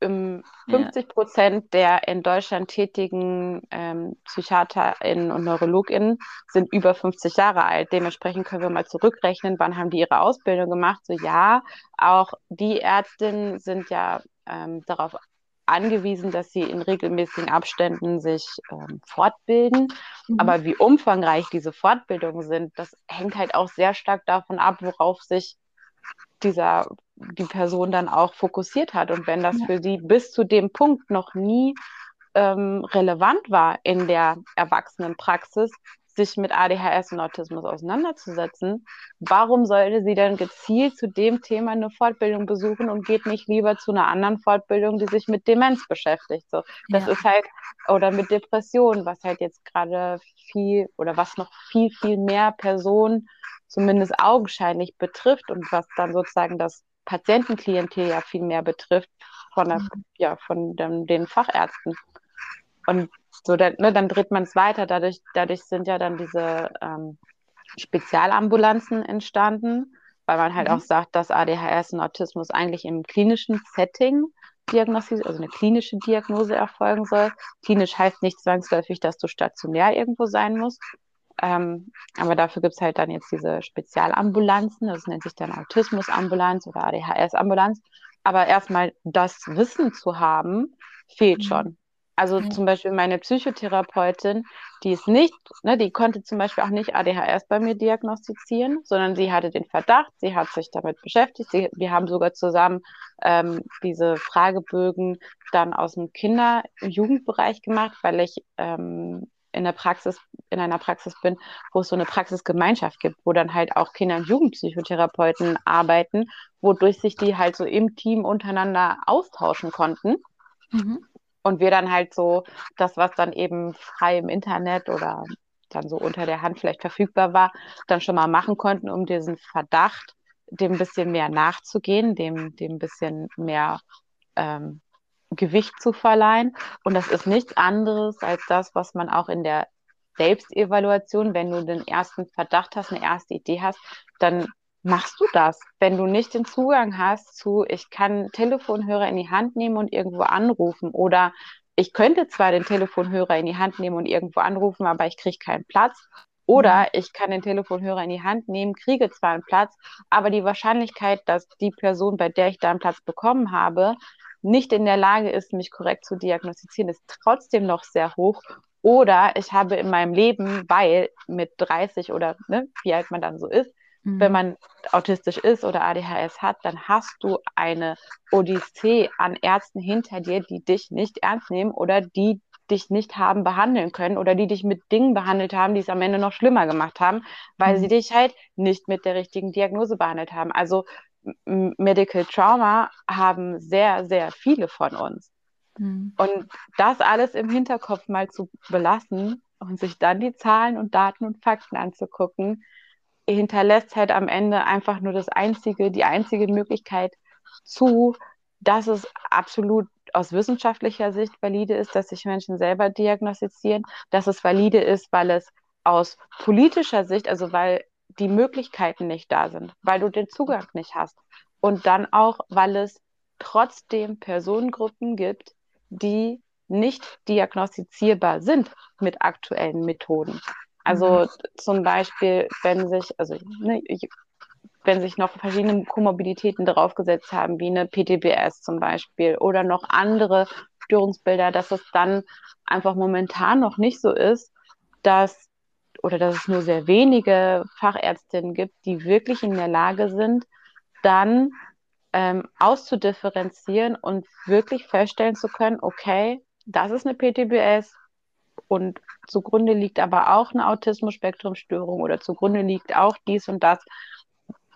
50 Prozent ja. der in Deutschland tätigen ähm, PsychiaterInnen und NeurologInnen sind über 50 Jahre alt. Dementsprechend können wir mal zurückrechnen, wann haben die ihre Ausbildung gemacht. So ja, auch die Ärztinnen sind ja ähm, darauf angewiesen, dass sie in regelmäßigen Abständen sich ähm, fortbilden. Mhm. Aber wie umfangreich diese Fortbildungen sind, das hängt halt auch sehr stark davon ab, worauf sich dieser, die Person dann auch fokussiert hat. Und wenn das ja. für sie bis zu dem Punkt noch nie ähm, relevant war in der Erwachsenenpraxis, sich mit ADHS und Autismus auseinanderzusetzen, warum sollte sie dann gezielt zu dem Thema eine Fortbildung besuchen und geht nicht lieber zu einer anderen Fortbildung, die sich mit Demenz beschäftigt? So, das ja. ist halt, oder mit Depressionen, was halt jetzt gerade viel oder was noch viel, viel mehr Personen zumindest augenscheinlich betrifft und was dann sozusagen das Patientenklientel ja viel mehr betrifft von, der, mhm. ja, von den, den Fachärzten. Und so, dann, ne, dann dreht man es weiter. Dadurch, dadurch sind ja dann diese ähm, Spezialambulanzen entstanden, weil man halt mhm. auch sagt, dass ADHS und Autismus eigentlich im klinischen Setting diagnostiziert, also eine klinische Diagnose erfolgen soll. Klinisch heißt nicht zwangsläufig, dass du stationär irgendwo sein musst. Ähm, aber dafür gibt es halt dann jetzt diese Spezialambulanzen, das nennt sich dann Autismusambulanz oder ADHS-Ambulanz. Aber erstmal das Wissen zu haben, fehlt mhm. schon. Also mhm. zum Beispiel meine Psychotherapeutin, die ist nicht, ne, die konnte zum Beispiel auch nicht ADHS bei mir diagnostizieren, sondern sie hatte den Verdacht, sie hat sich damit beschäftigt. Sie, wir haben sogar zusammen ähm, diese Fragebögen dann aus dem Kinder- und Jugendbereich gemacht, weil ich ähm, in der Praxis, in einer Praxis bin, wo es so eine Praxisgemeinschaft gibt, wo dann halt auch Kinder- und Jugendpsychotherapeuten arbeiten, wodurch sich die halt so im Team untereinander austauschen konnten. Mhm. Und wir dann halt so das, was dann eben frei im Internet oder dann so unter der Hand vielleicht verfügbar war, dann schon mal machen konnten, um diesen Verdacht dem ein bisschen mehr nachzugehen, dem, dem ein bisschen mehr ähm, Gewicht zu verleihen. Und das ist nichts anderes als das, was man auch in der Selbstevaluation, wenn du den ersten Verdacht hast, eine erste Idee hast, dann machst du das, wenn du nicht den Zugang hast zu, ich kann Telefonhörer in die Hand nehmen und irgendwo anrufen oder ich könnte zwar den Telefonhörer in die Hand nehmen und irgendwo anrufen, aber ich kriege keinen Platz. Oder mhm. ich kann den Telefonhörer in die Hand nehmen, kriege zwar einen Platz, aber die Wahrscheinlichkeit, dass die Person, bei der ich da einen Platz bekommen habe, nicht in der Lage ist, mich korrekt zu diagnostizieren, ist trotzdem noch sehr hoch. Oder ich habe in meinem Leben, weil mit 30 oder ne, wie alt man dann so ist, Mhm. Wenn man autistisch ist oder ADHS hat, dann hast du eine Odyssee an Ärzten hinter dir, die dich nicht ernst nehmen oder die dich nicht haben behandeln können oder die dich mit Dingen behandelt haben, die es am Ende noch schlimmer gemacht haben, weil mhm. sie dich halt nicht mit der richtigen Diagnose behandelt haben. Also Medical Trauma haben sehr, sehr viele von uns. Mhm. Und das alles im Hinterkopf mal zu belassen und sich dann die Zahlen und Daten und Fakten anzugucken, hinterlässt halt am Ende einfach nur das einzige, die einzige Möglichkeit zu, dass es absolut aus wissenschaftlicher Sicht valide ist, dass sich Menschen selber diagnostizieren, dass es valide ist, weil es aus politischer Sicht, also weil die Möglichkeiten nicht da sind, weil du den Zugang nicht hast und dann auch, weil es trotzdem Personengruppen gibt, die nicht diagnostizierbar sind mit aktuellen Methoden. Also mhm. zum Beispiel, wenn sich, also ne, wenn sich noch verschiedene Komorbiditäten draufgesetzt haben, wie eine PTBS zum Beispiel oder noch andere Störungsbilder, dass es dann einfach momentan noch nicht so ist, dass oder dass es nur sehr wenige Fachärztinnen gibt, die wirklich in der Lage sind, dann ähm, auszudifferenzieren und wirklich feststellen zu können, okay, das ist eine PTBS und zugrunde liegt aber auch eine Autismus-Spektrum-Störung oder zugrunde liegt auch dies und das,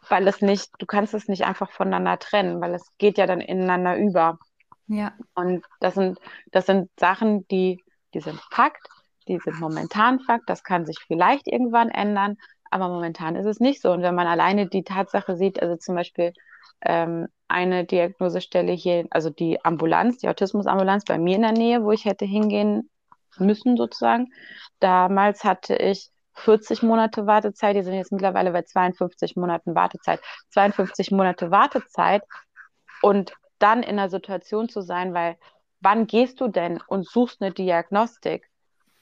weil es nicht, du kannst es nicht einfach voneinander trennen, weil es geht ja dann ineinander über. Ja. Und das sind, das sind Sachen, die, die sind Fakt, die sind momentan Fakt, das kann sich vielleicht irgendwann ändern, aber momentan ist es nicht so. Und wenn man alleine die Tatsache sieht, also zum Beispiel ähm, eine Diagnosestelle hier, also die Ambulanz, die Autismusambulanz bei mir in der Nähe, wo ich hätte hingehen müssen sozusagen. Damals hatte ich 40 Monate Wartezeit, die sind jetzt mittlerweile bei 52 Monaten Wartezeit. 52 Monate Wartezeit und dann in einer Situation zu sein, weil wann gehst du denn und suchst eine Diagnostik?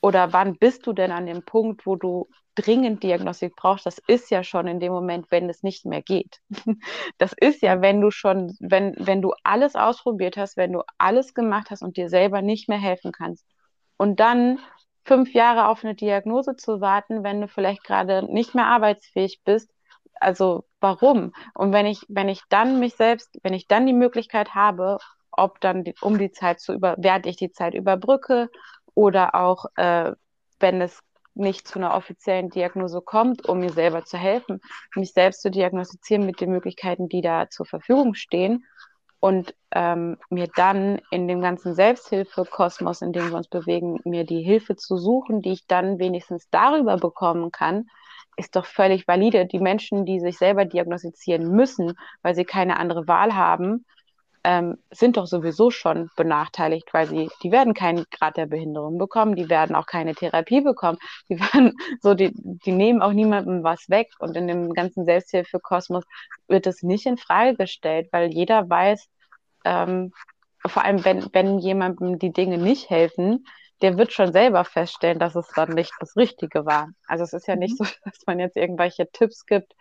Oder wann bist du denn an dem Punkt, wo du dringend Diagnostik brauchst? Das ist ja schon in dem Moment, wenn es nicht mehr geht. Das ist ja, wenn du schon, wenn, wenn du alles ausprobiert hast, wenn du alles gemacht hast und dir selber nicht mehr helfen kannst. Und dann fünf Jahre auf eine Diagnose zu warten, wenn du vielleicht gerade nicht mehr arbeitsfähig bist. Also warum? Und wenn ich, wenn ich dann mich selbst, wenn ich dann die Möglichkeit habe, ob dann die, um die Zeit zu über, während ich die Zeit überbrücke oder auch, äh, wenn es nicht zu einer offiziellen Diagnose kommt, um mir selber zu helfen, mich selbst zu diagnostizieren mit den Möglichkeiten, die da zur Verfügung stehen und ähm, mir dann in dem ganzen Selbsthilfekosmos, in dem wir uns bewegen, mir die Hilfe zu suchen, die ich dann wenigstens darüber bekommen kann, ist doch völlig valide. Die Menschen, die sich selber diagnostizieren müssen, weil sie keine andere Wahl haben, ähm, sind doch sowieso schon benachteiligt, weil sie, die werden keinen Grad der Behinderung bekommen, die werden auch keine Therapie bekommen, die werden so, die, die nehmen auch niemandem was weg und in dem ganzen Selbsthilfekosmos wird es nicht in Frage gestellt, weil jeder weiß, ähm, vor allem wenn, wenn jemandem die Dinge nicht helfen, der wird schon selber feststellen, dass es dann nicht das Richtige war. Also es ist ja nicht mhm. so, dass man jetzt irgendwelche Tipps gibt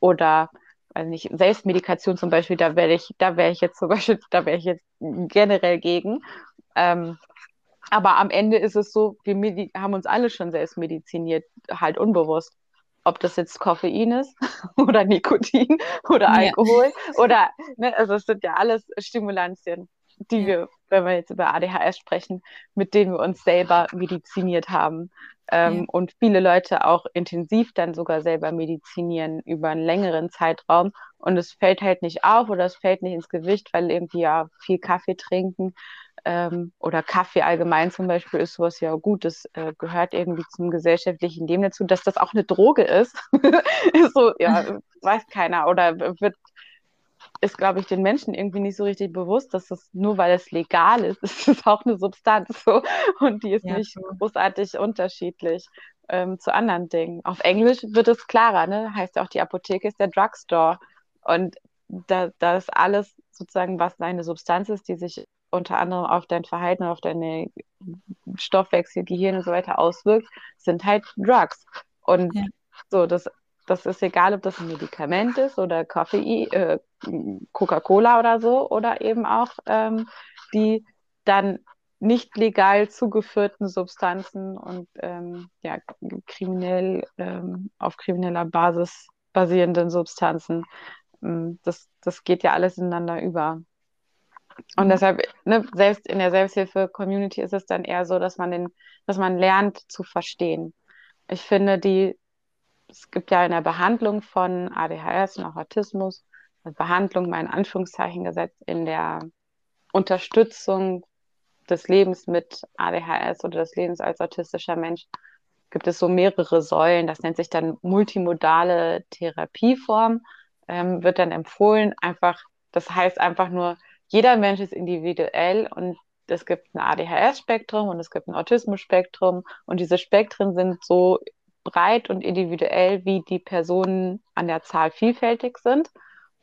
oder also nicht, Selbstmedikation zum Beispiel, da wäre ich, da wäre ich jetzt zum Beispiel, da wäre ich jetzt generell gegen. Ähm, aber am Ende ist es so, wir haben uns alle schon selbst mediziniert, halt unbewusst. Ob das jetzt Koffein ist oder Nikotin oder Alkohol ja. oder, ne, also es sind ja alles Stimulantien, die ja. wir, wenn wir jetzt über ADHS sprechen, mit denen wir uns selber mediziniert haben ähm, ja. und viele Leute auch intensiv dann sogar selber medizinieren über einen längeren Zeitraum. Und es fällt halt nicht auf oder es fällt nicht ins Gewicht, weil irgendwie ja viel Kaffee trinken ähm, oder Kaffee allgemein zum Beispiel ist sowas ja gut, das äh, gehört irgendwie zum gesellschaftlichen Leben dazu, dass das auch eine Droge ist, ist so, ja, weiß keiner. Oder wird ist, glaube ich, den Menschen irgendwie nicht so richtig bewusst, dass es nur weil es legal ist, ist es auch eine Substanz so und die ist ja, nicht so. großartig unterschiedlich ähm, zu anderen Dingen. Auf Englisch wird es klarer, ne? Heißt ja auch, die Apotheke ist der Drugstore und da, da ist alles sozusagen, was deine Substanz ist, die sich unter anderem auf dein Verhalten, auf deine Stoffwechsel, Gehirn und so weiter auswirkt, sind halt Drugs. Und ja. so, das das ist egal, ob das ein Medikament ist oder Koffein, äh, Coca-Cola oder so, oder eben auch ähm, die dann nicht legal zugeführten Substanzen und ähm, ja, kriminell ähm, auf krimineller Basis basierenden Substanzen. Ähm, das, das geht ja alles ineinander über. Und mhm. deshalb, ne, selbst in der Selbsthilfe-Community ist es dann eher so, dass man den, dass man lernt zu verstehen. Ich finde, die es gibt ja in der Behandlung von ADHS und auch Autismus, Behandlung mal in Anführungszeichen gesetzt, in der Unterstützung des Lebens mit ADHS oder des Lebens als autistischer Mensch gibt es so mehrere Säulen. Das nennt sich dann multimodale Therapieform, ähm, wird dann empfohlen. Einfach, das heißt einfach nur, jeder Mensch ist individuell und es gibt ein ADHS-Spektrum und es gibt ein Autismus-Spektrum und diese Spektren sind so breit und individuell, wie die Personen an der Zahl vielfältig sind.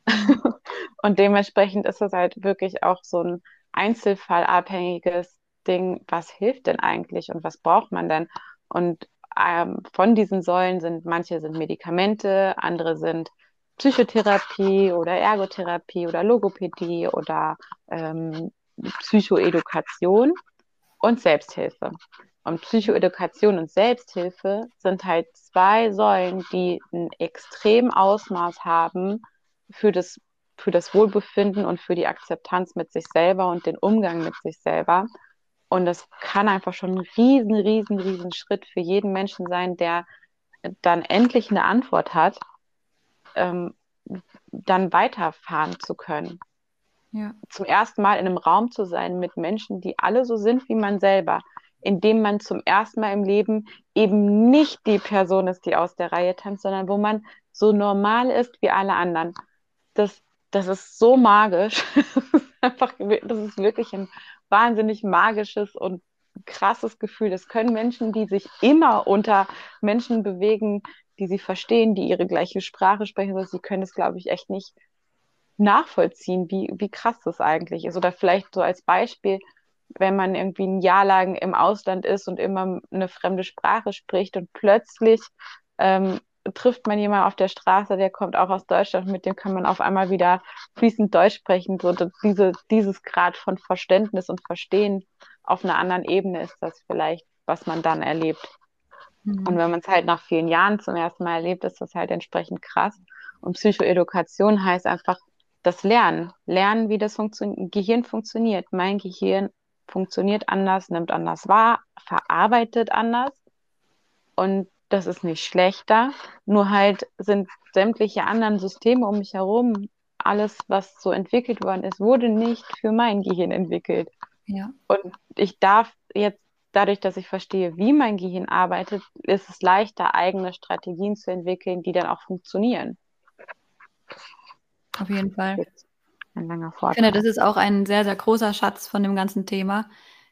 und dementsprechend ist es halt wirklich auch so ein einzelfallabhängiges Ding, was hilft denn eigentlich und was braucht man denn? Und ähm, von diesen Säulen sind, manche sind Medikamente, andere sind Psychotherapie oder Ergotherapie oder Logopädie oder ähm, Psychoedukation und Selbsthilfe. Und Psychoedukation und Selbsthilfe sind halt zwei Säulen, die ein extrem Ausmaß haben für das, für das Wohlbefinden und für die Akzeptanz mit sich selber und den Umgang mit sich selber. Und das kann einfach schon ein riesen, riesen, riesen Schritt für jeden Menschen sein, der dann endlich eine Antwort hat, ähm, dann weiterfahren zu können. Ja. Zum ersten Mal in einem Raum zu sein mit Menschen, die alle so sind wie man selber, indem man zum ersten Mal im Leben eben nicht die Person ist, die aus der Reihe tanzt, sondern wo man so normal ist wie alle anderen. Das, das ist so magisch. Einfach, das ist wirklich ein wahnsinnig magisches und krasses Gefühl. Das können Menschen, die sich immer unter Menschen bewegen, die sie verstehen, die ihre gleiche Sprache sprechen, also sie können es, glaube ich, echt nicht nachvollziehen, wie, wie krass das eigentlich ist. Oder vielleicht so als Beispiel, wenn man irgendwie ein Jahr lang im Ausland ist und immer eine fremde Sprache spricht und plötzlich ähm, trifft man jemanden auf der Straße, der kommt auch aus Deutschland, mit dem kann man auf einmal wieder fließend Deutsch sprechen. So, diese, dieses Grad von Verständnis und Verstehen auf einer anderen Ebene ist das vielleicht, was man dann erlebt. Mhm. Und wenn man es halt nach vielen Jahren zum ersten Mal erlebt, ist das halt entsprechend krass. Und Psychoedukation heißt einfach das Lernen. Lernen, wie das Funktio Gehirn funktioniert. Mein Gehirn funktioniert anders, nimmt anders wahr, verarbeitet anders. Und das ist nicht schlechter, nur halt sind sämtliche anderen Systeme um mich herum, alles, was so entwickelt worden ist, wurde nicht für mein Gehirn entwickelt. Ja. Und ich darf jetzt, dadurch, dass ich verstehe, wie mein Gehirn arbeitet, ist es leichter, eigene Strategien zu entwickeln, die dann auch funktionieren. Auf jeden Fall. Ein langer Vortrag. Ich finde, das ist auch ein sehr, sehr großer Schatz von dem ganzen Thema,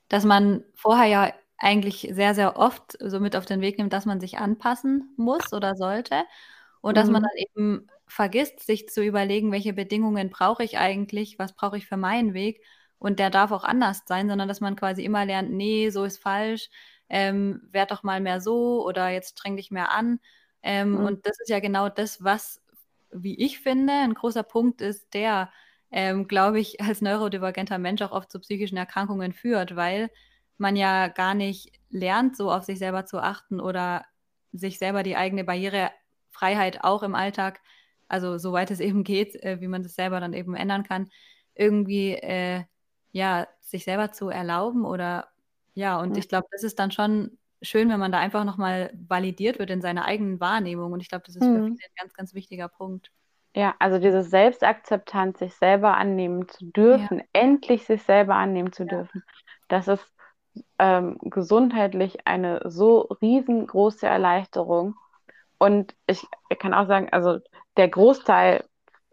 dass man vorher ja eigentlich sehr, sehr oft so mit auf den Weg nimmt, dass man sich anpassen muss oder sollte und mhm. dass man mhm. dann eben vergisst, sich zu überlegen, welche Bedingungen brauche ich eigentlich, was brauche ich für meinen Weg und der darf auch anders sein, sondern dass man quasi immer lernt, nee, so ist falsch, ähm, werd doch mal mehr so oder jetzt streng dich mehr an. Ähm, mhm. Und das ist ja genau das, was, wie ich finde, ein großer Punkt ist, der, ähm, glaube ich, als neurodivergenter Mensch auch oft zu psychischen Erkrankungen führt, weil man ja gar nicht lernt, so auf sich selber zu achten oder sich selber die eigene Barrierefreiheit auch im Alltag, also soweit es eben geht, äh, wie man das selber dann eben ändern kann, irgendwie äh, ja, sich selber zu erlauben oder ja, und ja. ich glaube, das ist dann schon schön, wenn man da einfach nochmal validiert wird in seiner eigenen Wahrnehmung. Und ich glaube, das ist mhm. für viele ein ganz, ganz wichtiger Punkt. Ja, also diese Selbstakzeptanz, sich selber annehmen zu dürfen, ja. endlich sich selber annehmen zu ja. dürfen, das ist ähm, gesundheitlich eine so riesengroße Erleichterung. Und ich, ich kann auch sagen, also der Großteil,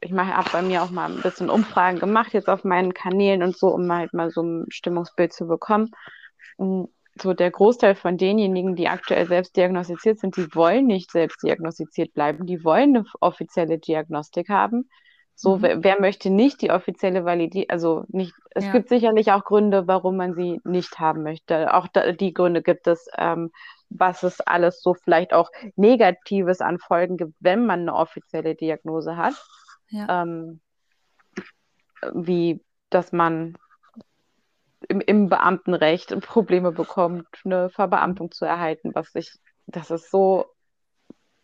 ich mache habe bei mir auch mal ein bisschen Umfragen gemacht, jetzt auf meinen Kanälen und so, um halt mal so ein Stimmungsbild zu bekommen. So der Großteil von denjenigen, die aktuell selbst diagnostiziert sind, die wollen nicht selbst diagnostiziert bleiben, die wollen eine offizielle Diagnostik haben. So, mhm. wer, wer, möchte nicht die offizielle Validierung, also nicht, es ja. gibt sicherlich auch Gründe, warum man sie nicht haben möchte. Auch da, die Gründe gibt es, ähm, was es alles so vielleicht auch Negatives an Folgen gibt, wenn man eine offizielle Diagnose hat. Ja. Ähm, wie, dass man im, im Beamtenrecht Probleme bekommt, eine Verbeamtung zu erhalten, was ich, das ist so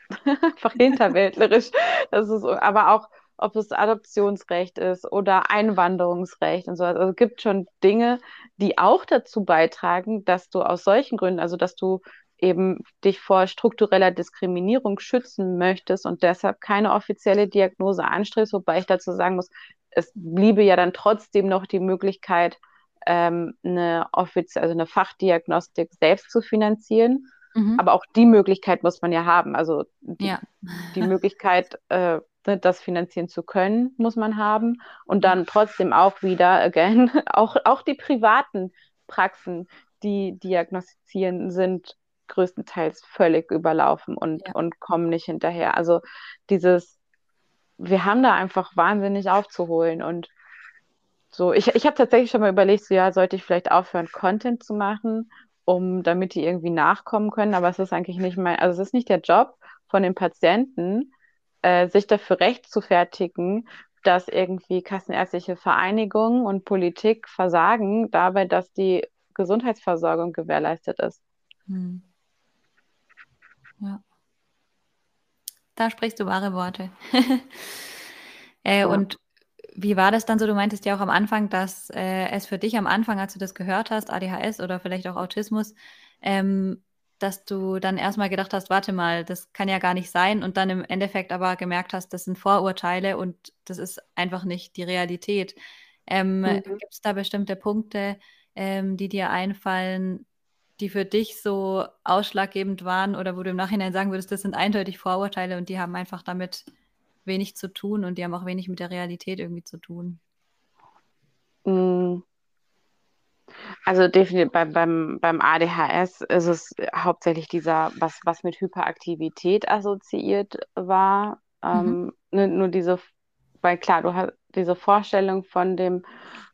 einfach hinterwäldlerisch. Das ist, aber auch ob es Adoptionsrecht ist oder Einwanderungsrecht und so. Also es gibt schon Dinge, die auch dazu beitragen, dass du aus solchen Gründen, also dass du eben dich vor struktureller Diskriminierung schützen möchtest und deshalb keine offizielle Diagnose anstrebst, wobei ich dazu sagen muss, es bliebe ja dann trotzdem noch die Möglichkeit, ähm, eine offizielle, also eine Fachdiagnostik selbst zu finanzieren. Mhm. Aber auch die Möglichkeit muss man ja haben. Also die, ja. die Möglichkeit, äh, das finanzieren zu können, muss man haben. Und dann trotzdem auch wieder, again, auch, auch die privaten Praxen, die diagnostizieren, sind größtenteils völlig überlaufen und, ja. und kommen nicht hinterher. Also dieses, wir haben da einfach wahnsinnig aufzuholen und so, ich, ich habe tatsächlich schon mal überlegt, so ja, sollte ich vielleicht aufhören, Content zu machen um damit die irgendwie nachkommen können. Aber es ist eigentlich nicht mein, also es ist nicht der Job von den Patienten, äh, sich dafür recht zu fertigen, dass irgendwie kassenärztliche Vereinigungen und Politik versagen dabei, dass die Gesundheitsversorgung gewährleistet ist. Hm. Ja. Da sprichst du wahre Worte. äh, ja. Und wie war das dann so? Du meintest ja auch am Anfang, dass äh, es für dich am Anfang, als du das gehört hast, ADHS oder vielleicht auch Autismus, ähm, dass du dann erstmal gedacht hast, warte mal, das kann ja gar nicht sein und dann im Endeffekt aber gemerkt hast, das sind Vorurteile und das ist einfach nicht die Realität. Ähm, mhm. Gibt es da bestimmte Punkte, ähm, die dir einfallen, die für dich so ausschlaggebend waren oder wo du im Nachhinein sagen würdest, das sind eindeutig Vorurteile und die haben einfach damit wenig zu tun und die haben auch wenig mit der Realität irgendwie zu tun? Mhm. Also definitiv beim, beim, beim ADHS ist es hauptsächlich dieser, was, was mit Hyperaktivität assoziiert war. Mhm. Ähm, nur diese, weil klar, du hast diese Vorstellung von dem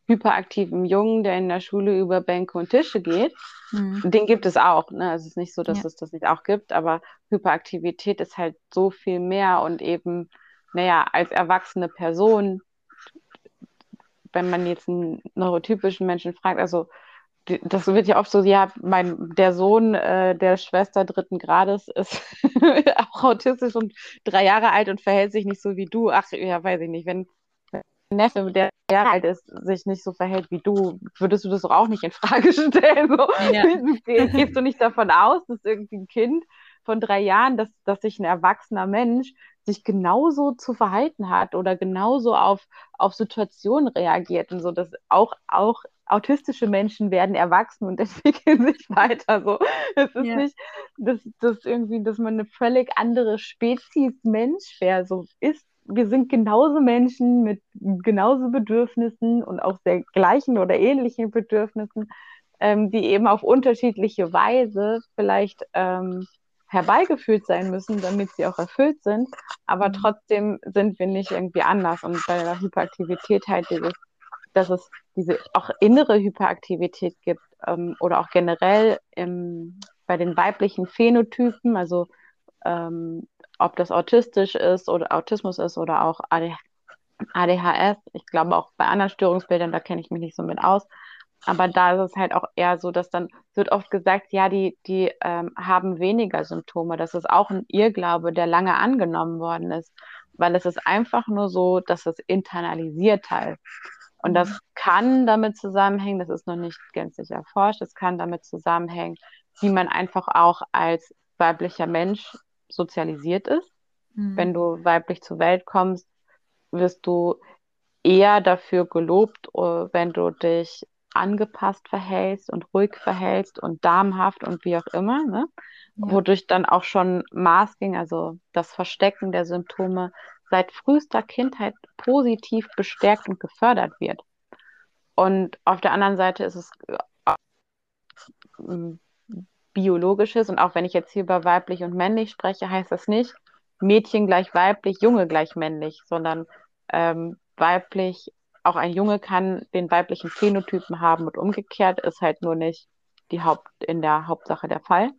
hyperaktiven Jungen, der in der Schule über Bänke und Tische geht, mhm. den gibt es auch. Ne? Es ist nicht so, dass ja. es das nicht auch gibt, aber Hyperaktivität ist halt so viel mehr und eben, naja, als erwachsene Person wenn man jetzt einen neurotypischen Menschen fragt, also das wird ja oft so, ja, mein, der Sohn äh, der Schwester dritten Grades ist auch autistisch und drei Jahre alt und verhält sich nicht so wie du. Ach, ja, weiß ich nicht. Wenn ein Neffe, der drei Jahre alt ist, sich nicht so verhält wie du, würdest du das doch auch nicht in Frage stellen. So. Ja. Gehst du nicht davon aus, dass irgendwie ein Kind von drei Jahren, dass, dass sich ein erwachsener Mensch sich genauso zu verhalten hat oder genauso auf, auf Situationen reagiert und so, dass auch, auch autistische Menschen werden erwachsen und entwickeln sich weiter. So. Es ist ja. nicht, dass, dass irgendwie, dass man eine völlig andere Spezies Mensch wäre. So ist, wir sind genauso Menschen mit genauso Bedürfnissen und auch sehr gleichen oder ähnlichen Bedürfnissen, ähm, die eben auf unterschiedliche Weise vielleicht ähm, herbeigeführt sein müssen, damit sie auch erfüllt sind. Aber mhm. trotzdem sind wir nicht irgendwie anders. Und bei der Hyperaktivität halt dieses, dass es diese auch innere Hyperaktivität gibt ähm, oder auch generell im, bei den weiblichen Phänotypen, also ähm, ob das autistisch ist oder Autismus ist oder auch ADHS. Ich glaube auch bei anderen Störungsbildern, da kenne ich mich nicht so mit aus, aber da ist es halt auch eher so, dass dann wird oft gesagt, ja, die, die ähm, haben weniger Symptome. Das ist auch ein Irrglaube, der lange angenommen worden ist, weil es ist einfach nur so, dass es internalisiert halt. Und das mhm. kann damit zusammenhängen, das ist noch nicht gänzlich erforscht, es kann damit zusammenhängen, wie man einfach auch als weiblicher Mensch sozialisiert ist. Mhm. Wenn du weiblich zur Welt kommst, wirst du eher dafür gelobt, äh, wenn du dich angepasst verhältst und ruhig verhältst und darmhaft und wie auch immer, ne? Ja. wodurch dann auch schon Masking, also das Verstecken der Symptome, seit frühester Kindheit positiv bestärkt und gefördert wird. Und auf der anderen Seite ist es äh, biologisches und auch wenn ich jetzt hier über weiblich und männlich spreche, heißt das nicht Mädchen gleich weiblich, Junge gleich männlich, sondern ähm, weiblich auch ein Junge kann den weiblichen Phänotypen haben und umgekehrt ist halt nur nicht die Haupt, in der Hauptsache der Fall.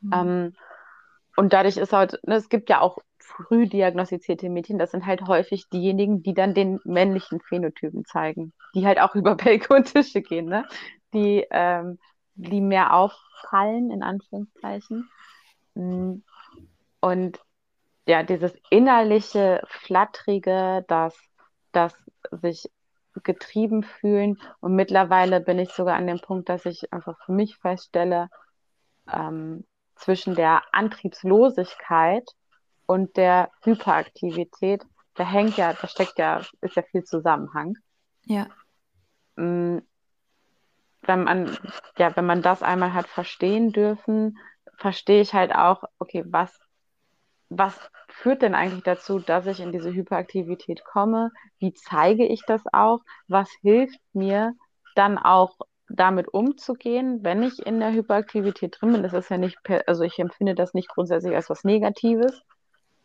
Mhm. Ähm, und dadurch ist halt, ne, es gibt ja auch früh diagnostizierte Mädchen, das sind halt häufig diejenigen, die dann den männlichen Phänotypen zeigen, die halt auch über Bälke und Tische gehen, ne? die, ähm, die mehr auffallen, in Anführungszeichen. Mm. Und ja, dieses innerliche, flattrige, das, das sich getrieben fühlen. Und mittlerweile bin ich sogar an dem Punkt, dass ich einfach für mich feststelle, ähm, zwischen der Antriebslosigkeit und der Hyperaktivität, da hängt ja, da steckt ja, ist ja viel Zusammenhang. Ja. Mm, wenn man, ja, wenn man das einmal hat verstehen dürfen, verstehe ich halt auch, okay, was, was führt denn eigentlich dazu, dass ich in diese Hyperaktivität komme? Wie zeige ich das auch? Was hilft mir dann auch damit umzugehen, wenn ich in der Hyperaktivität drin bin? Das ist ja nicht, also ich empfinde das nicht grundsätzlich als was Negatives.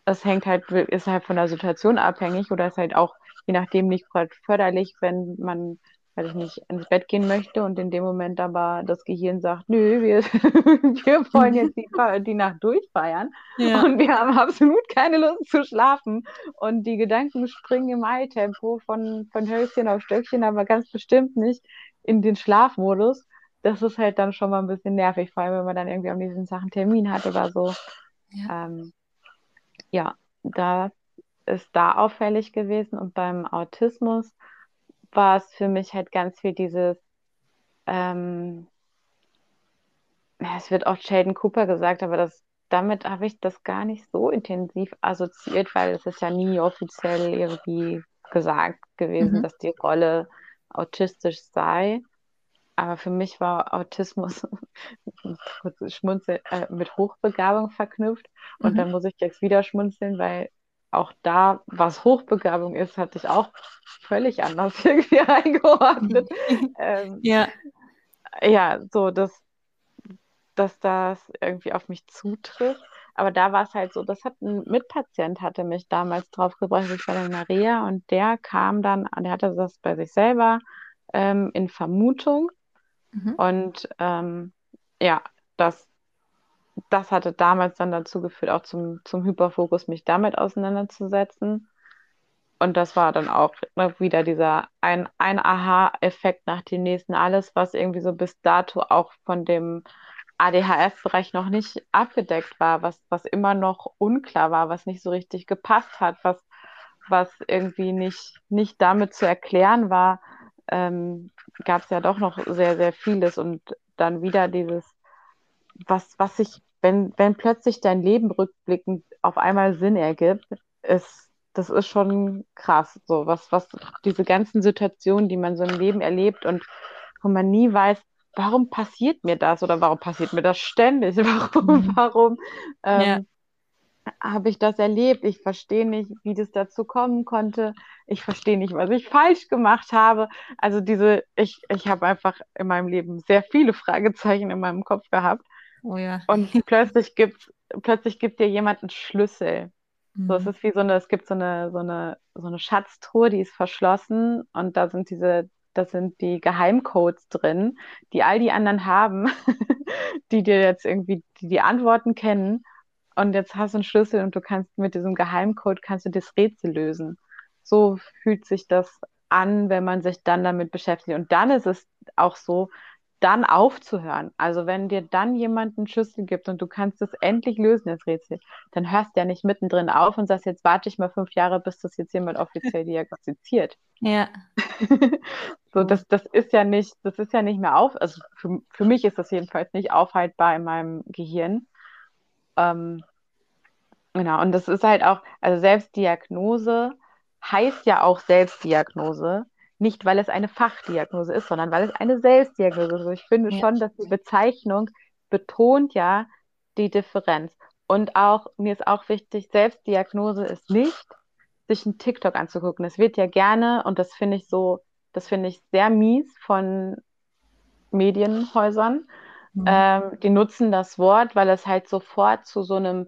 Das hängt halt, ist halt von der Situation abhängig oder ist halt auch je nachdem nicht förderlich, wenn man weil ich nicht ins Bett gehen möchte und in dem Moment aber das Gehirn sagt, nö, wir, wir wollen jetzt die, die Nacht durchfeiern ja. und wir haben absolut keine Lust zu schlafen und die Gedanken springen im Eiltempo von, von Hölzchen auf Stöckchen, aber ganz bestimmt nicht in den Schlafmodus. Das ist halt dann schon mal ein bisschen nervig, vor allem wenn man dann irgendwie am nächsten Tag einen Termin hat oder so. Ja, ähm, ja das ist da auffällig gewesen und beim Autismus war es für mich halt ganz viel dieses, ähm, es wird oft Sheldon Cooper gesagt, aber das, damit habe ich das gar nicht so intensiv assoziiert, weil es ist ja nie offiziell irgendwie gesagt gewesen, mhm. dass die Rolle autistisch sei. Aber für mich war Autismus schmunzel, äh, mit Hochbegabung verknüpft. Und mhm. dann muss ich jetzt wieder schmunzeln, weil auch da, was Hochbegabung ist, hatte ich auch völlig anders irgendwie eingeordnet. ähm, ja. Ja, so, dass, dass das irgendwie auf mich zutrifft. Aber da war es halt so, das hat ein Mitpatient hatte mich damals draufgebracht, ich war in Maria und der kam dann, der hatte das bei sich selber ähm, in Vermutung. Mhm. Und ähm, ja, das das hatte damals dann dazu geführt, auch zum, zum Hyperfokus, mich damit auseinanderzusetzen. Und das war dann auch ne, wieder dieser ein, ein Aha-Effekt nach dem nächsten. Alles, was irgendwie so bis dato auch von dem ADHS-Bereich noch nicht abgedeckt war, was, was immer noch unklar war, was nicht so richtig gepasst hat, was, was irgendwie nicht, nicht damit zu erklären war, ähm, gab es ja doch noch sehr, sehr vieles. Und dann wieder dieses, was, was sich wenn, wenn plötzlich dein Leben rückblickend auf einmal Sinn ergibt, ist, das ist schon krass. So, was, was diese ganzen Situationen, die man so im Leben erlebt und wo man nie weiß, warum passiert mir das oder warum passiert mir das ständig? Warum, mhm. warum ähm, ja. habe ich das erlebt? Ich verstehe nicht, wie das dazu kommen konnte. Ich verstehe nicht, was ich falsch gemacht habe. Also diese, ich, ich habe einfach in meinem Leben sehr viele Fragezeichen in meinem Kopf gehabt. Oh ja. Und plötzlich gibt, plötzlich gibt dir jemand einen Schlüssel. Mhm. So, es mhm. ist wie so eine, es gibt so eine, so eine, so eine Schatztruhe, die ist verschlossen und da sind diese, da sind die Geheimcodes drin, die all die anderen haben, die dir jetzt irgendwie, die die Antworten kennen. Und jetzt hast du einen Schlüssel und du kannst mit diesem Geheimcode kannst du das Rätsel lösen. So fühlt sich das an, wenn man sich dann damit beschäftigt. Und dann ist es auch so, dann aufzuhören. Also wenn dir dann jemand einen Schlüssel gibt und du kannst es endlich lösen, das Rätsel, dann hörst du ja nicht mittendrin auf und sagst, jetzt warte ich mal fünf Jahre, bis das jetzt jemand offiziell diagnostiziert. Ja. so, das, das ist ja nicht, das ist ja nicht mehr auf, also für, für mich ist das jedenfalls nicht aufhaltbar in meinem Gehirn. Ähm, genau, und das ist halt auch, also Selbstdiagnose heißt ja auch Selbstdiagnose. Nicht, weil es eine Fachdiagnose ist, sondern weil es eine Selbstdiagnose ist. Also ich finde ja. schon, dass die Bezeichnung betont ja die Differenz. Und auch, mir ist auch wichtig, Selbstdiagnose ist nicht, sich einen TikTok anzugucken. Es wird ja gerne, und das finde ich so, das finde ich sehr mies von Medienhäusern. Mhm. Ähm, die nutzen das Wort, weil es halt sofort zu so einem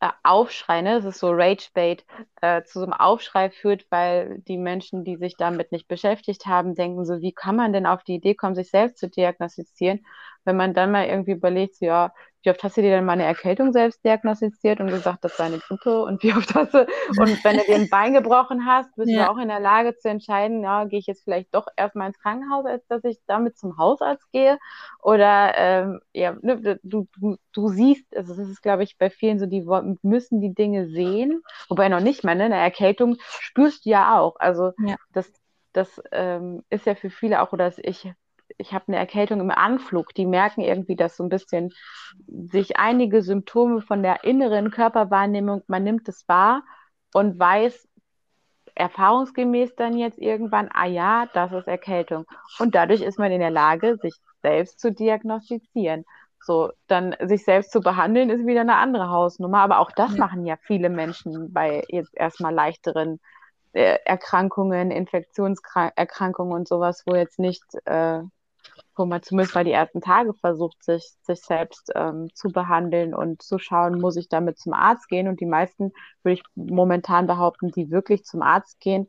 äh, Aufschrei, ne? das ist so Rage-Bait, äh, zu so einem Aufschrei führt, weil die Menschen, die sich damit nicht beschäftigt haben, denken so, wie kann man denn auf die Idee kommen, sich selbst zu diagnostizieren? Wenn man dann mal irgendwie überlegt, so, ja, wie oft hast du dir denn mal eine Erkältung selbst diagnostiziert und gesagt, das sei eine Grippe und wie oft hast du, und wenn du dir ein Bein gebrochen hast, bist ja. du auch in der Lage zu entscheiden, ja, gehe ich jetzt vielleicht doch erstmal ins Krankenhaus, als dass ich damit zum Hausarzt gehe oder, ähm, ja, ne, du, du, du siehst, also das ist, glaube ich, bei vielen so, die müssen die Dinge sehen, wobei noch nicht mal, ne, eine Erkältung spürst du ja auch, also ja. das, das ähm, ist ja für viele auch, oder ich ich habe eine Erkältung im Anflug. Die merken irgendwie, dass so ein bisschen sich einige Symptome von der inneren Körperwahrnehmung, man nimmt es wahr und weiß erfahrungsgemäß dann jetzt irgendwann, ah ja, das ist Erkältung. Und dadurch ist man in der Lage, sich selbst zu diagnostizieren. So, dann sich selbst zu behandeln, ist wieder eine andere Hausnummer. Aber auch das machen ja viele Menschen bei jetzt erstmal leichteren äh, Erkrankungen, Infektionserkrankungen und sowas, wo jetzt nicht äh, wo man zumindest mal die ersten Tage versucht, sich, sich selbst ähm, zu behandeln und zu schauen, muss ich damit zum Arzt gehen. Und die meisten, würde ich momentan behaupten, die wirklich zum Arzt gehen,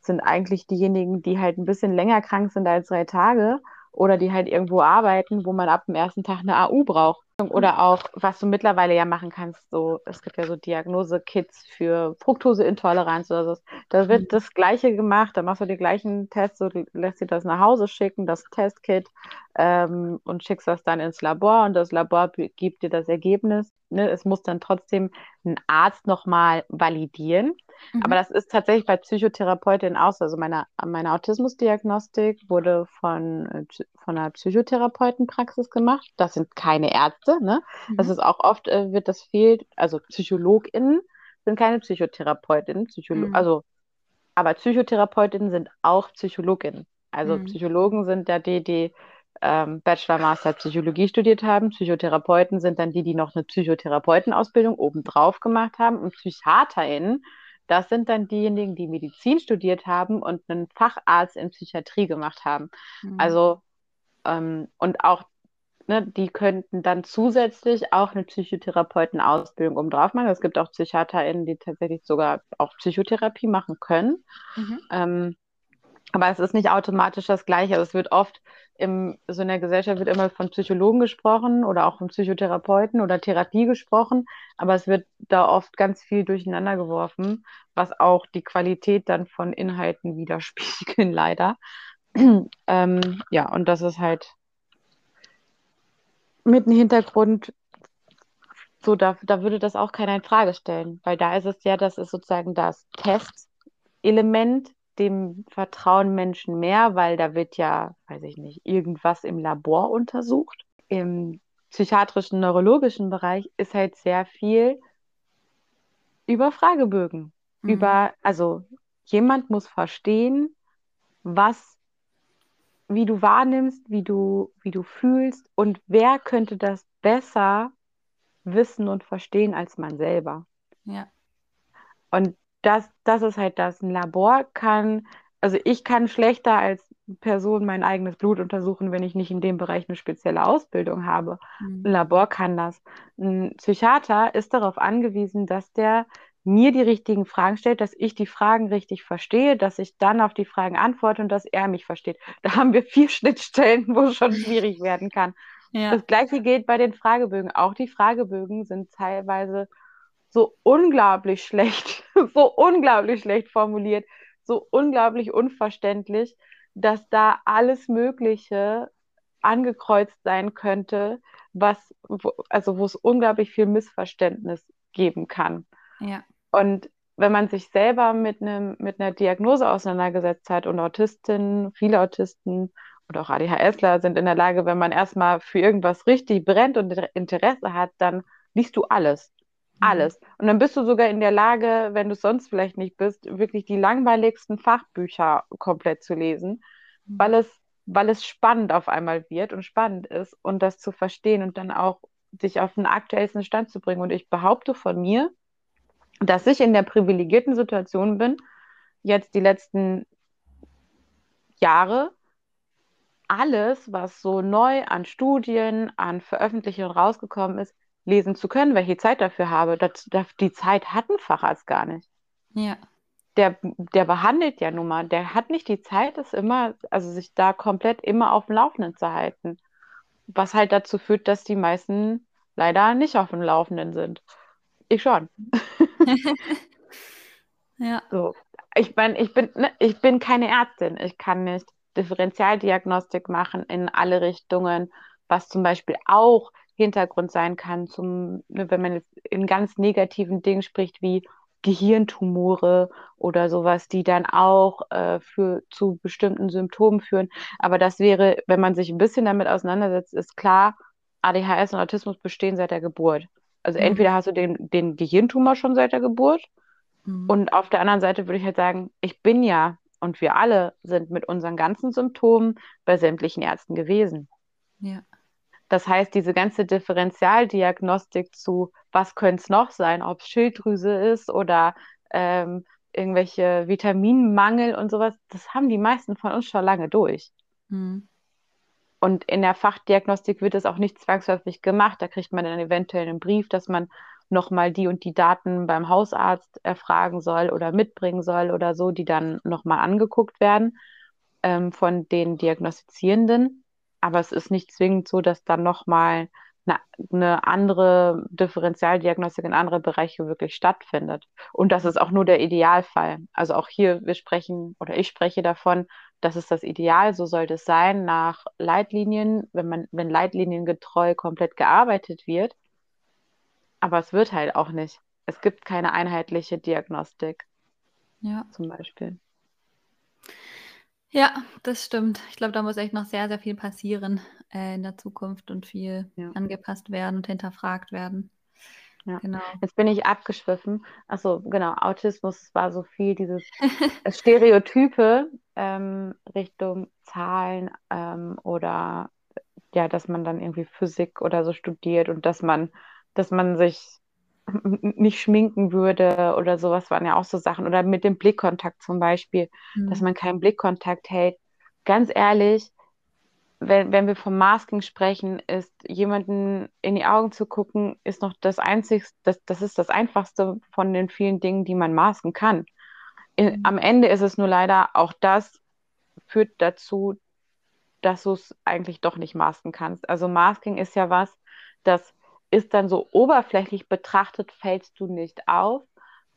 sind eigentlich diejenigen, die halt ein bisschen länger krank sind als drei Tage oder die halt irgendwo arbeiten, wo man ab dem ersten Tag eine AU braucht. Oder auch, was du mittlerweile ja machen kannst, so, es gibt ja so Diagnose-Kits für Fructoseintoleranz oder so. Da wird mhm. das Gleiche gemacht, da machst du die gleichen Tests, so, lässt dir das nach Hause schicken, das Testkit, ähm, und schickst das dann ins Labor und das Labor gibt dir das Ergebnis. Ne? Es muss dann trotzdem ein Arzt nochmal validieren. Mhm. Aber das ist tatsächlich bei Psychotherapeutinnen aus. Also meine, meine Autismusdiagnostik wurde von, äh, von einer Psychotherapeutenpraxis gemacht. Das sind keine Ärzte. Ne? Mhm. Das ist auch oft, äh, wird das fehlt, also PsychologInnen sind keine Psychotherapeutinnen, Psycholo mhm. also aber Psychotherapeutinnen sind auch Psychologinnen. Also mhm. Psychologen sind ja die, die ähm, Bachelor, Master Psychologie studiert haben. Psychotherapeuten sind dann die, die noch eine Psychotherapeutenausbildung obendrauf gemacht haben. Und PsychiaterInnen das sind dann diejenigen, die Medizin studiert haben und einen Facharzt in Psychiatrie gemacht haben. Mhm. Also, ähm, und auch, ne, die könnten dann zusätzlich auch eine Psychotherapeutenausbildung oben drauf machen. Es gibt auch PsychiaterInnen, die tatsächlich sogar auch Psychotherapie machen können. Mhm. Ähm, aber es ist nicht automatisch das Gleiche. Also es wird oft im, so in der Gesellschaft wird immer von Psychologen gesprochen oder auch von Psychotherapeuten oder Therapie gesprochen, aber es wird da oft ganz viel durcheinander geworfen, was auch die Qualität dann von Inhalten widerspiegeln, leider. ähm, ja, und das ist halt mit dem Hintergrund, so da, da würde das auch keiner in Frage stellen, weil da ist es ja, das ist sozusagen das Testelement dem vertrauen Menschen mehr, weil da wird ja, weiß ich nicht, irgendwas im Labor untersucht. Im psychiatrischen, neurologischen Bereich ist halt sehr viel über Fragebögen. Mhm. Über, also jemand muss verstehen, was, wie du wahrnimmst, wie du, wie du fühlst und wer könnte das besser wissen und verstehen als man selber. Ja. Und das, das ist halt das. Ein Labor kann, also ich kann schlechter als Person mein eigenes Blut untersuchen, wenn ich nicht in dem Bereich eine spezielle Ausbildung habe. Mhm. Ein Labor kann das. Ein Psychiater ist darauf angewiesen, dass der mir die richtigen Fragen stellt, dass ich die Fragen richtig verstehe, dass ich dann auf die Fragen antworte und dass er mich versteht. Da haben wir vier Schnittstellen, wo es schon schwierig werden kann. Ja. Das gleiche gilt bei den Fragebögen. Auch die Fragebögen sind teilweise so unglaublich schlecht, so unglaublich schlecht formuliert, so unglaublich unverständlich, dass da alles Mögliche angekreuzt sein könnte, was, wo, also wo es unglaublich viel Missverständnis geben kann. Ja. Und wenn man sich selber mit, einem, mit einer Diagnose auseinandergesetzt hat und Autistinnen, viele Autisten und auch ADHSler sind in der Lage, wenn man erstmal für irgendwas richtig brennt und Interesse hat, dann liest du alles. Mhm. Alles. Und dann bist du sogar in der Lage, wenn du sonst vielleicht nicht bist, wirklich die langweiligsten Fachbücher komplett zu lesen, mhm. weil es, weil es spannend auf einmal wird und spannend ist und das zu verstehen und dann auch sich auf den aktuellsten Stand zu bringen. Und ich behaupte von mir, dass ich in der privilegierten Situation bin, jetzt die letzten Jahre alles, was so neu an Studien, an Veröffentlichungen rausgekommen ist, lesen zu können, weil ich die Zeit dafür habe. Das, das, die Zeit hat ein Facharzt gar nicht. Ja. Der, der behandelt ja nun mal, der hat nicht die Zeit, das immer, also sich da komplett immer auf dem Laufenden zu halten. Was halt dazu führt, dass die meisten leider nicht auf dem Laufenden sind. Ich schon. ja. So. Ich, mein, ich, bin, ne, ich bin keine Ärztin. Ich kann nicht Differentialdiagnostik machen in alle Richtungen, was zum Beispiel auch Hintergrund sein kann, zum, ne, wenn man jetzt in ganz negativen Dingen spricht, wie Gehirntumore oder sowas, die dann auch äh, für, zu bestimmten Symptomen führen. Aber das wäre, wenn man sich ein bisschen damit auseinandersetzt, ist klar, ADHS und Autismus bestehen seit der Geburt. Also mhm. entweder hast du den, den Gehirntumor schon seit der Geburt mhm. und auf der anderen Seite würde ich halt sagen, ich bin ja und wir alle sind mit unseren ganzen Symptomen bei sämtlichen Ärzten gewesen. Ja. Das heißt, diese ganze Differentialdiagnostik zu, was könnte es noch sein, ob es Schilddrüse ist oder ähm, irgendwelche Vitaminmangel und sowas, das haben die meisten von uns schon lange durch. Mhm. Und in der Fachdiagnostik wird es auch nicht zwangsläufig gemacht. Da kriegt man dann eventuell einen Brief, dass man nochmal die und die Daten beim Hausarzt erfragen soll oder mitbringen soll oder so, die dann nochmal angeguckt werden ähm, von den Diagnostizierenden. Aber es ist nicht zwingend so, dass dann nochmal eine, eine andere Differentialdiagnostik in andere Bereiche wirklich stattfindet. Und das ist auch nur der Idealfall. Also auch hier, wir sprechen oder ich spreche davon, das ist das Ideal, so sollte es sein, nach Leitlinien, wenn man, wenn leitliniengetreu komplett gearbeitet wird. Aber es wird halt auch nicht. Es gibt keine einheitliche Diagnostik. Ja. Zum Beispiel. Ja, das stimmt. Ich glaube, da muss echt noch sehr, sehr viel passieren äh, in der Zukunft und viel ja. angepasst werden und hinterfragt werden. Ja. Genau. Jetzt bin ich abgeschwiffen. Achso, genau, Autismus war so viel dieses Stereotype ähm, Richtung Zahlen ähm, oder ja, dass man dann irgendwie Physik oder so studiert und dass man, dass man sich nicht schminken würde oder sowas waren ja auch so Sachen. Oder mit dem Blickkontakt zum Beispiel, mhm. dass man keinen Blickkontakt hält. Ganz ehrlich, wenn, wenn wir vom Masking sprechen, ist jemanden in die Augen zu gucken, ist noch das einzigste, das, das ist das einfachste von den vielen Dingen, die man masken kann. In, mhm. Am Ende ist es nur leider, auch das führt dazu, dass du es eigentlich doch nicht masken kannst. Also Masking ist ja was, das ist dann so oberflächlich betrachtet, fällst du nicht auf,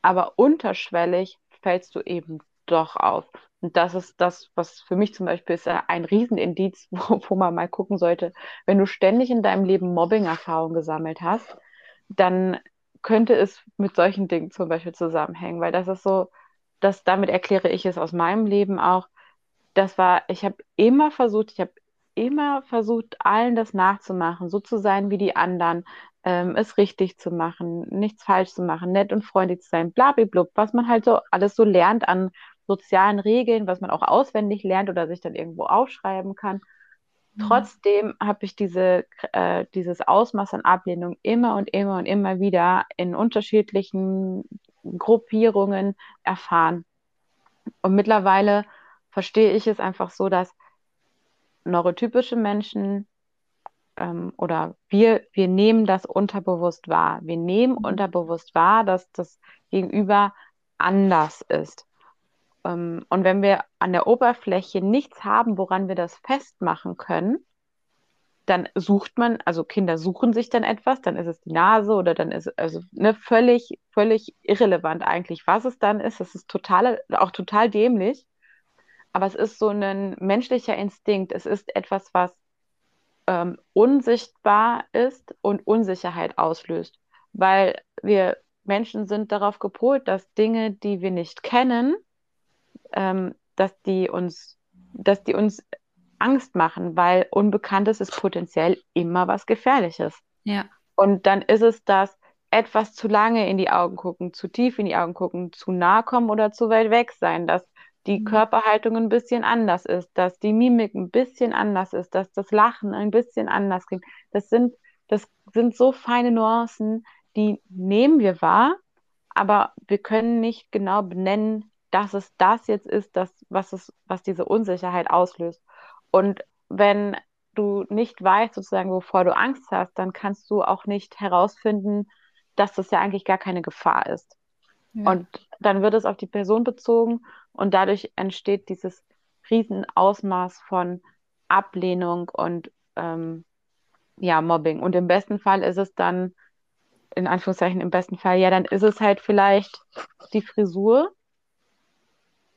aber unterschwellig fällst du eben doch auf. Und das ist das, was für mich zum Beispiel ist ein Riesenindiz, wo, wo man mal gucken sollte. Wenn du ständig in deinem Leben Mobbing-Erfahrungen gesammelt hast, dann könnte es mit solchen Dingen zum Beispiel zusammenhängen, weil das ist so, das, damit erkläre ich es aus meinem Leben auch. Das war, ich habe immer versucht, ich habe immer versucht, allen das nachzumachen, so zu sein wie die anderen, ähm, es richtig zu machen, nichts falsch zu machen, nett und freundlich zu sein, blablablub, was man halt so alles so lernt an sozialen Regeln, was man auch auswendig lernt oder sich dann irgendwo aufschreiben kann. Mhm. Trotzdem habe ich diese, äh, dieses Ausmaß an Ablehnung immer und immer und immer wieder in unterschiedlichen Gruppierungen erfahren. Und mittlerweile verstehe ich es einfach so, dass neurotypische Menschen ähm, oder wir, wir nehmen das unterbewusst wahr. Wir nehmen mhm. unterbewusst wahr, dass das Gegenüber anders ist. Ähm, und wenn wir an der Oberfläche nichts haben, woran wir das festmachen können, dann sucht man, also Kinder suchen sich dann etwas, dann ist es die Nase oder dann ist es also ne, völlig, völlig irrelevant eigentlich, was es dann ist. Das ist total, auch total dämlich aber es ist so ein menschlicher Instinkt. Es ist etwas, was ähm, unsichtbar ist und Unsicherheit auslöst, weil wir Menschen sind darauf gepolt, dass Dinge, die wir nicht kennen, ähm, dass die uns, dass die uns Angst machen, weil Unbekanntes ist potenziell immer was Gefährliches. Ja. Und dann ist es das, etwas zu lange in die Augen gucken, zu tief in die Augen gucken, zu nah kommen oder zu weit weg sein, dass die mhm. Körperhaltung ein bisschen anders ist, dass die Mimik ein bisschen anders ist, dass das Lachen ein bisschen anders klingt. Das sind, das sind so feine Nuancen, die nehmen wir wahr, aber wir können nicht genau benennen, dass es das jetzt ist, das, was, es, was diese Unsicherheit auslöst. Und wenn du nicht weißt, sozusagen, wovor du Angst hast, dann kannst du auch nicht herausfinden, dass das ja eigentlich gar keine Gefahr ist. Ja. Und dann wird es auf die Person bezogen und dadurch entsteht dieses Riesenausmaß von Ablehnung und ähm, ja, Mobbing. Und im besten Fall ist es dann, in Anführungszeichen im besten Fall, ja, dann ist es halt vielleicht die Frisur.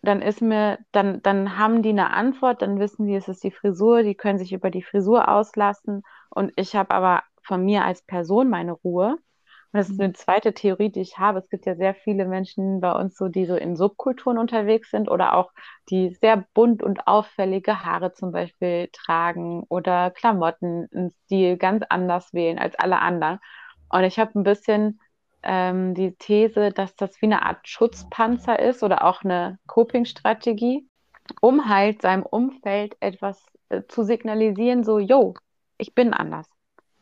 Dann ist mir, dann, dann haben die eine Antwort, dann wissen die, es ist die Frisur, die können sich über die Frisur auslassen. Und ich habe aber von mir als Person meine Ruhe. Und das ist eine zweite Theorie, die ich habe. Es gibt ja sehr viele Menschen bei uns so, die so in Subkulturen unterwegs sind oder auch die sehr bunt und auffällige Haare zum Beispiel tragen oder Klamotten einen Stil ganz anders wählen als alle anderen. Und ich habe ein bisschen ähm, die These, dass das wie eine Art Schutzpanzer ist oder auch eine Coping-Strategie, um halt seinem Umfeld etwas äh, zu signalisieren, so, yo, ich bin anders.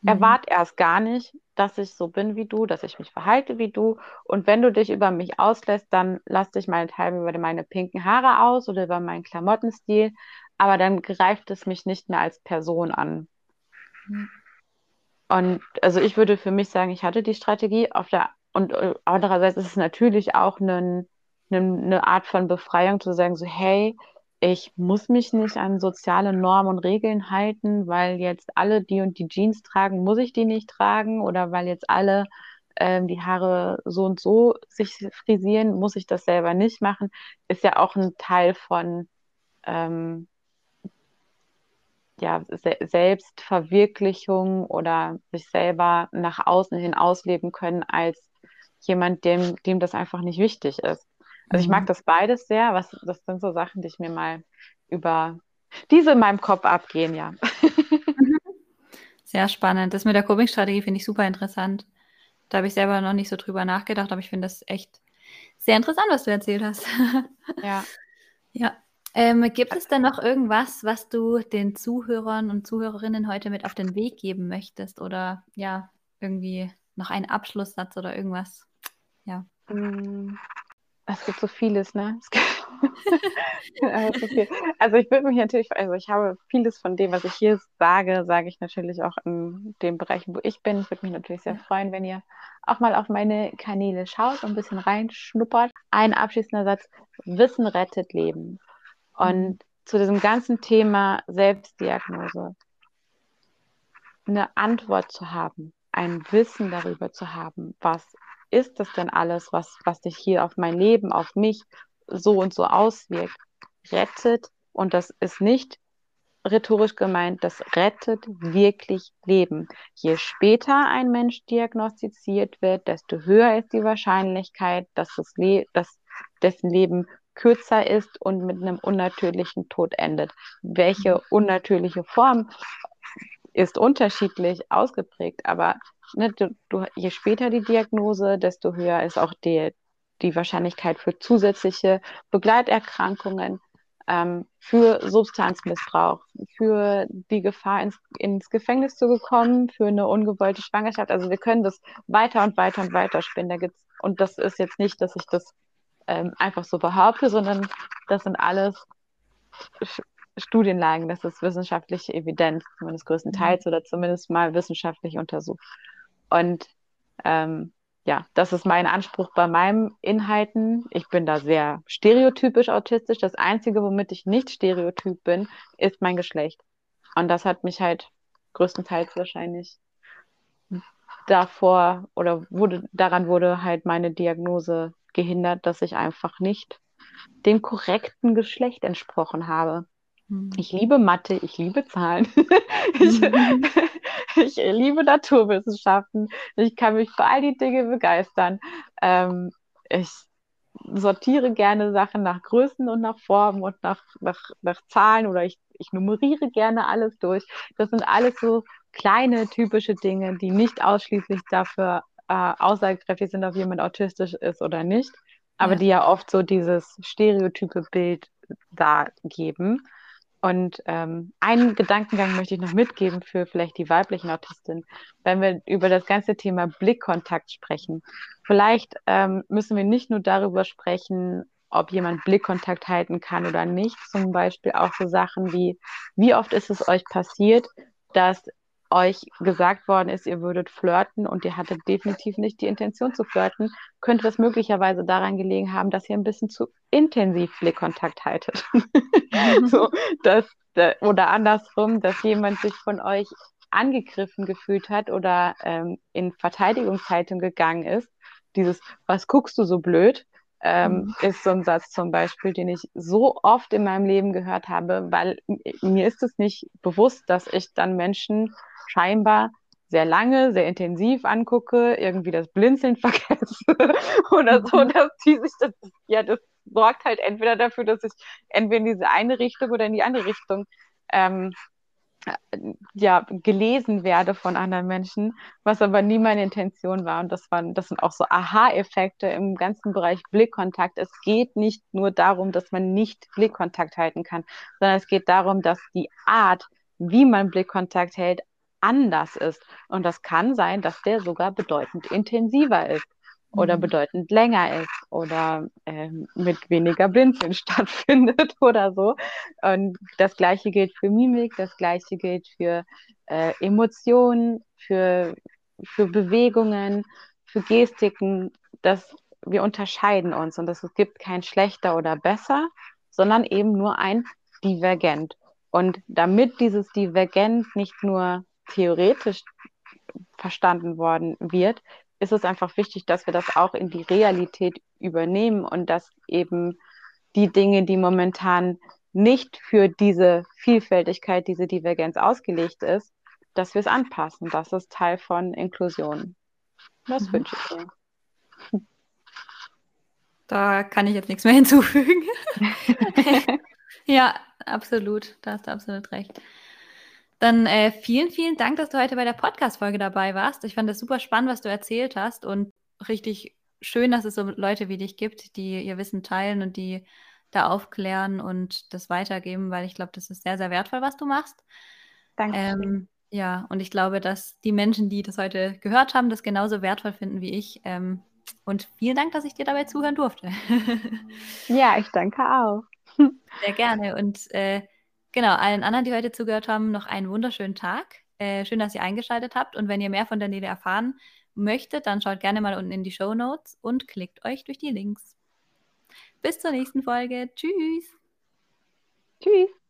Mhm. Erwart erst gar nicht, dass ich so bin wie du, dass ich mich verhalte wie du. Und wenn du dich über mich auslässt, dann lass dich meinethalben über meine pinken Haare aus oder über meinen Klamottenstil. Aber dann greift es mich nicht mehr als Person an. Und also ich würde für mich sagen, ich hatte die Strategie. Auf der, und äh, andererseits ist es natürlich auch eine, eine, eine Art von Befreiung zu sagen, so, hey, ich muss mich nicht an soziale Normen und Regeln halten, weil jetzt alle die und die Jeans tragen, muss ich die nicht tragen oder weil jetzt alle ähm, die Haare so und so sich frisieren, muss ich das selber nicht machen, ist ja auch ein Teil von ähm, ja, Se Selbstverwirklichung oder sich selber nach außen hin ausleben können als jemand, dem, dem das einfach nicht wichtig ist. Also ich mag mhm. das beides sehr. Was, das sind so Sachen, die ich mir mal über diese in meinem Kopf abgehen, ja. Sehr spannend. Das mit der Coping-Strategie finde ich super interessant. Da habe ich selber noch nicht so drüber nachgedacht, aber ich finde das echt sehr interessant, was du erzählt hast. Ja. Ja. Ähm, gibt es denn noch irgendwas, was du den Zuhörern und Zuhörerinnen heute mit auf den Weg geben möchtest? Oder ja, irgendwie noch einen Abschlusssatz oder irgendwas? Ja. Mm, es gibt so vieles, ne? also ich würde mich natürlich, also ich habe vieles von dem, was ich hier sage, sage ich natürlich auch in dem Bereich, wo ich bin. Ich würde mich natürlich sehr freuen, wenn ihr auch mal auf meine Kanäle schaut und ein bisschen reinschnuppert. Ein abschließender Satz, Wissen rettet Leben. Und mhm. zu diesem ganzen Thema Selbstdiagnose eine Antwort zu haben, ein Wissen darüber zu haben, was ist das denn alles, was, was sich hier auf mein Leben, auf mich so und so auswirkt, rettet, und das ist nicht rhetorisch gemeint, das rettet wirklich Leben. Je später ein Mensch diagnostiziert wird, desto höher ist die Wahrscheinlichkeit, dass, das Le dass dessen Leben kürzer ist und mit einem unnatürlichen Tod endet. Welche unnatürliche Form ist unterschiedlich ausgeprägt, aber ne, du, du, je später die Diagnose, desto höher ist auch die, die Wahrscheinlichkeit für zusätzliche Begleiterkrankungen, ähm, für Substanzmissbrauch, für die Gefahr, ins, ins Gefängnis zu bekommen, für eine ungewollte Schwangerschaft. Also wir können das weiter und weiter und weiter spinnen. Da gibt's, und das ist jetzt nicht, dass ich das ähm, einfach so behaupte, sondern das sind alles Studienlagen, das ist wissenschaftliche Evidenz, zumindest größtenteils mhm. oder zumindest mal wissenschaftlich untersucht. Und ähm, ja, das ist mein Anspruch bei meinen Inhalten. Ich bin da sehr stereotypisch autistisch. Das Einzige, womit ich nicht stereotyp bin, ist mein Geschlecht. Und das hat mich halt größtenteils wahrscheinlich davor oder wurde, daran wurde halt meine Diagnose gehindert, dass ich einfach nicht dem korrekten Geschlecht entsprochen habe. Hm. Ich liebe Mathe, ich liebe Zahlen, ich, mhm. Ich, liebe Naturwissenschaften, ich kann mich für all die Dinge begeistern. Ähm, ich sortiere gerne Sachen nach Größen und nach Formen und nach, nach, nach Zahlen oder ich, ich nummeriere gerne alles durch. Das sind alles so kleine typische Dinge, die nicht ausschließlich dafür äh, aussagekräftig sind, ob jemand autistisch ist oder nicht, aber ja. die ja oft so dieses stereotype Bild da geben. Und ähm, einen Gedankengang möchte ich noch mitgeben für vielleicht die weiblichen Autistinnen, wenn wir über das ganze Thema Blickkontakt sprechen. Vielleicht ähm, müssen wir nicht nur darüber sprechen, ob jemand Blickkontakt halten kann oder nicht. Zum Beispiel auch so Sachen wie, wie oft ist es euch passiert, dass euch gesagt worden ist, ihr würdet flirten und ihr hattet definitiv nicht die Intention zu flirten, könnte das möglicherweise daran gelegen haben, dass ihr ein bisschen zu intensiv Blickkontakt haltet. So, dass, oder andersrum, dass jemand sich von euch angegriffen gefühlt hat oder ähm, in Verteidigungshaltung gegangen ist. Dieses, was guckst du so blöd? Ähm, mhm. ist so ein Satz zum Beispiel, den ich so oft in meinem Leben gehört habe, weil mir ist es nicht bewusst, dass ich dann Menschen scheinbar sehr lange, sehr intensiv angucke, irgendwie das Blinzeln vergesse oder so, mhm. dass die sich das, ja, das sorgt halt entweder dafür, dass ich entweder in diese eine Richtung oder in die andere Richtung ähm, ja, gelesen werde von anderen Menschen, was aber nie meine Intention war. Und das waren, das sind auch so Aha-Effekte im ganzen Bereich Blickkontakt. Es geht nicht nur darum, dass man nicht Blickkontakt halten kann, sondern es geht darum, dass die Art, wie man Blickkontakt hält, anders ist. Und das kann sein, dass der sogar bedeutend intensiver ist. Oder mhm. bedeutend länger ist oder ähm, mit weniger Blinzeln stattfindet oder so. Und das gleiche gilt für Mimik, das gleiche gilt für äh, Emotionen, für, für Bewegungen, für Gestiken, dass wir unterscheiden uns und dass es gibt kein schlechter oder besser, sondern eben nur ein Divergent. Und damit dieses Divergent nicht nur theoretisch verstanden worden wird, ist es einfach wichtig, dass wir das auch in die Realität übernehmen und dass eben die Dinge, die momentan nicht für diese Vielfältigkeit, diese Divergenz ausgelegt ist, dass wir es anpassen. Das ist Teil von Inklusion. Das mhm. wünsche ich mir. Da kann ich jetzt nichts mehr hinzufügen. ja, absolut. Da hast du absolut recht. Dann äh, vielen, vielen Dank, dass du heute bei der Podcast-Folge dabei warst. Ich fand das super spannend, was du erzählt hast und richtig schön, dass es so Leute wie dich gibt, die ihr Wissen teilen und die da aufklären und das weitergeben, weil ich glaube, das ist sehr, sehr wertvoll, was du machst. Danke. Ähm, ja, und ich glaube, dass die Menschen, die das heute gehört haben, das genauso wertvoll finden wie ich. Ähm, und vielen Dank, dass ich dir dabei zuhören durfte. ja, ich danke auch. Sehr gerne. Und äh, genau, allen anderen, die heute zugehört haben, noch einen wunderschönen Tag. Äh, schön, dass ihr eingeschaltet habt. Und wenn ihr mehr von Daniele erfahren möchtet, dann schaut gerne mal unten in die Show Notes und klickt euch durch die Links. Bis zur nächsten Folge. Tschüss. Tschüss.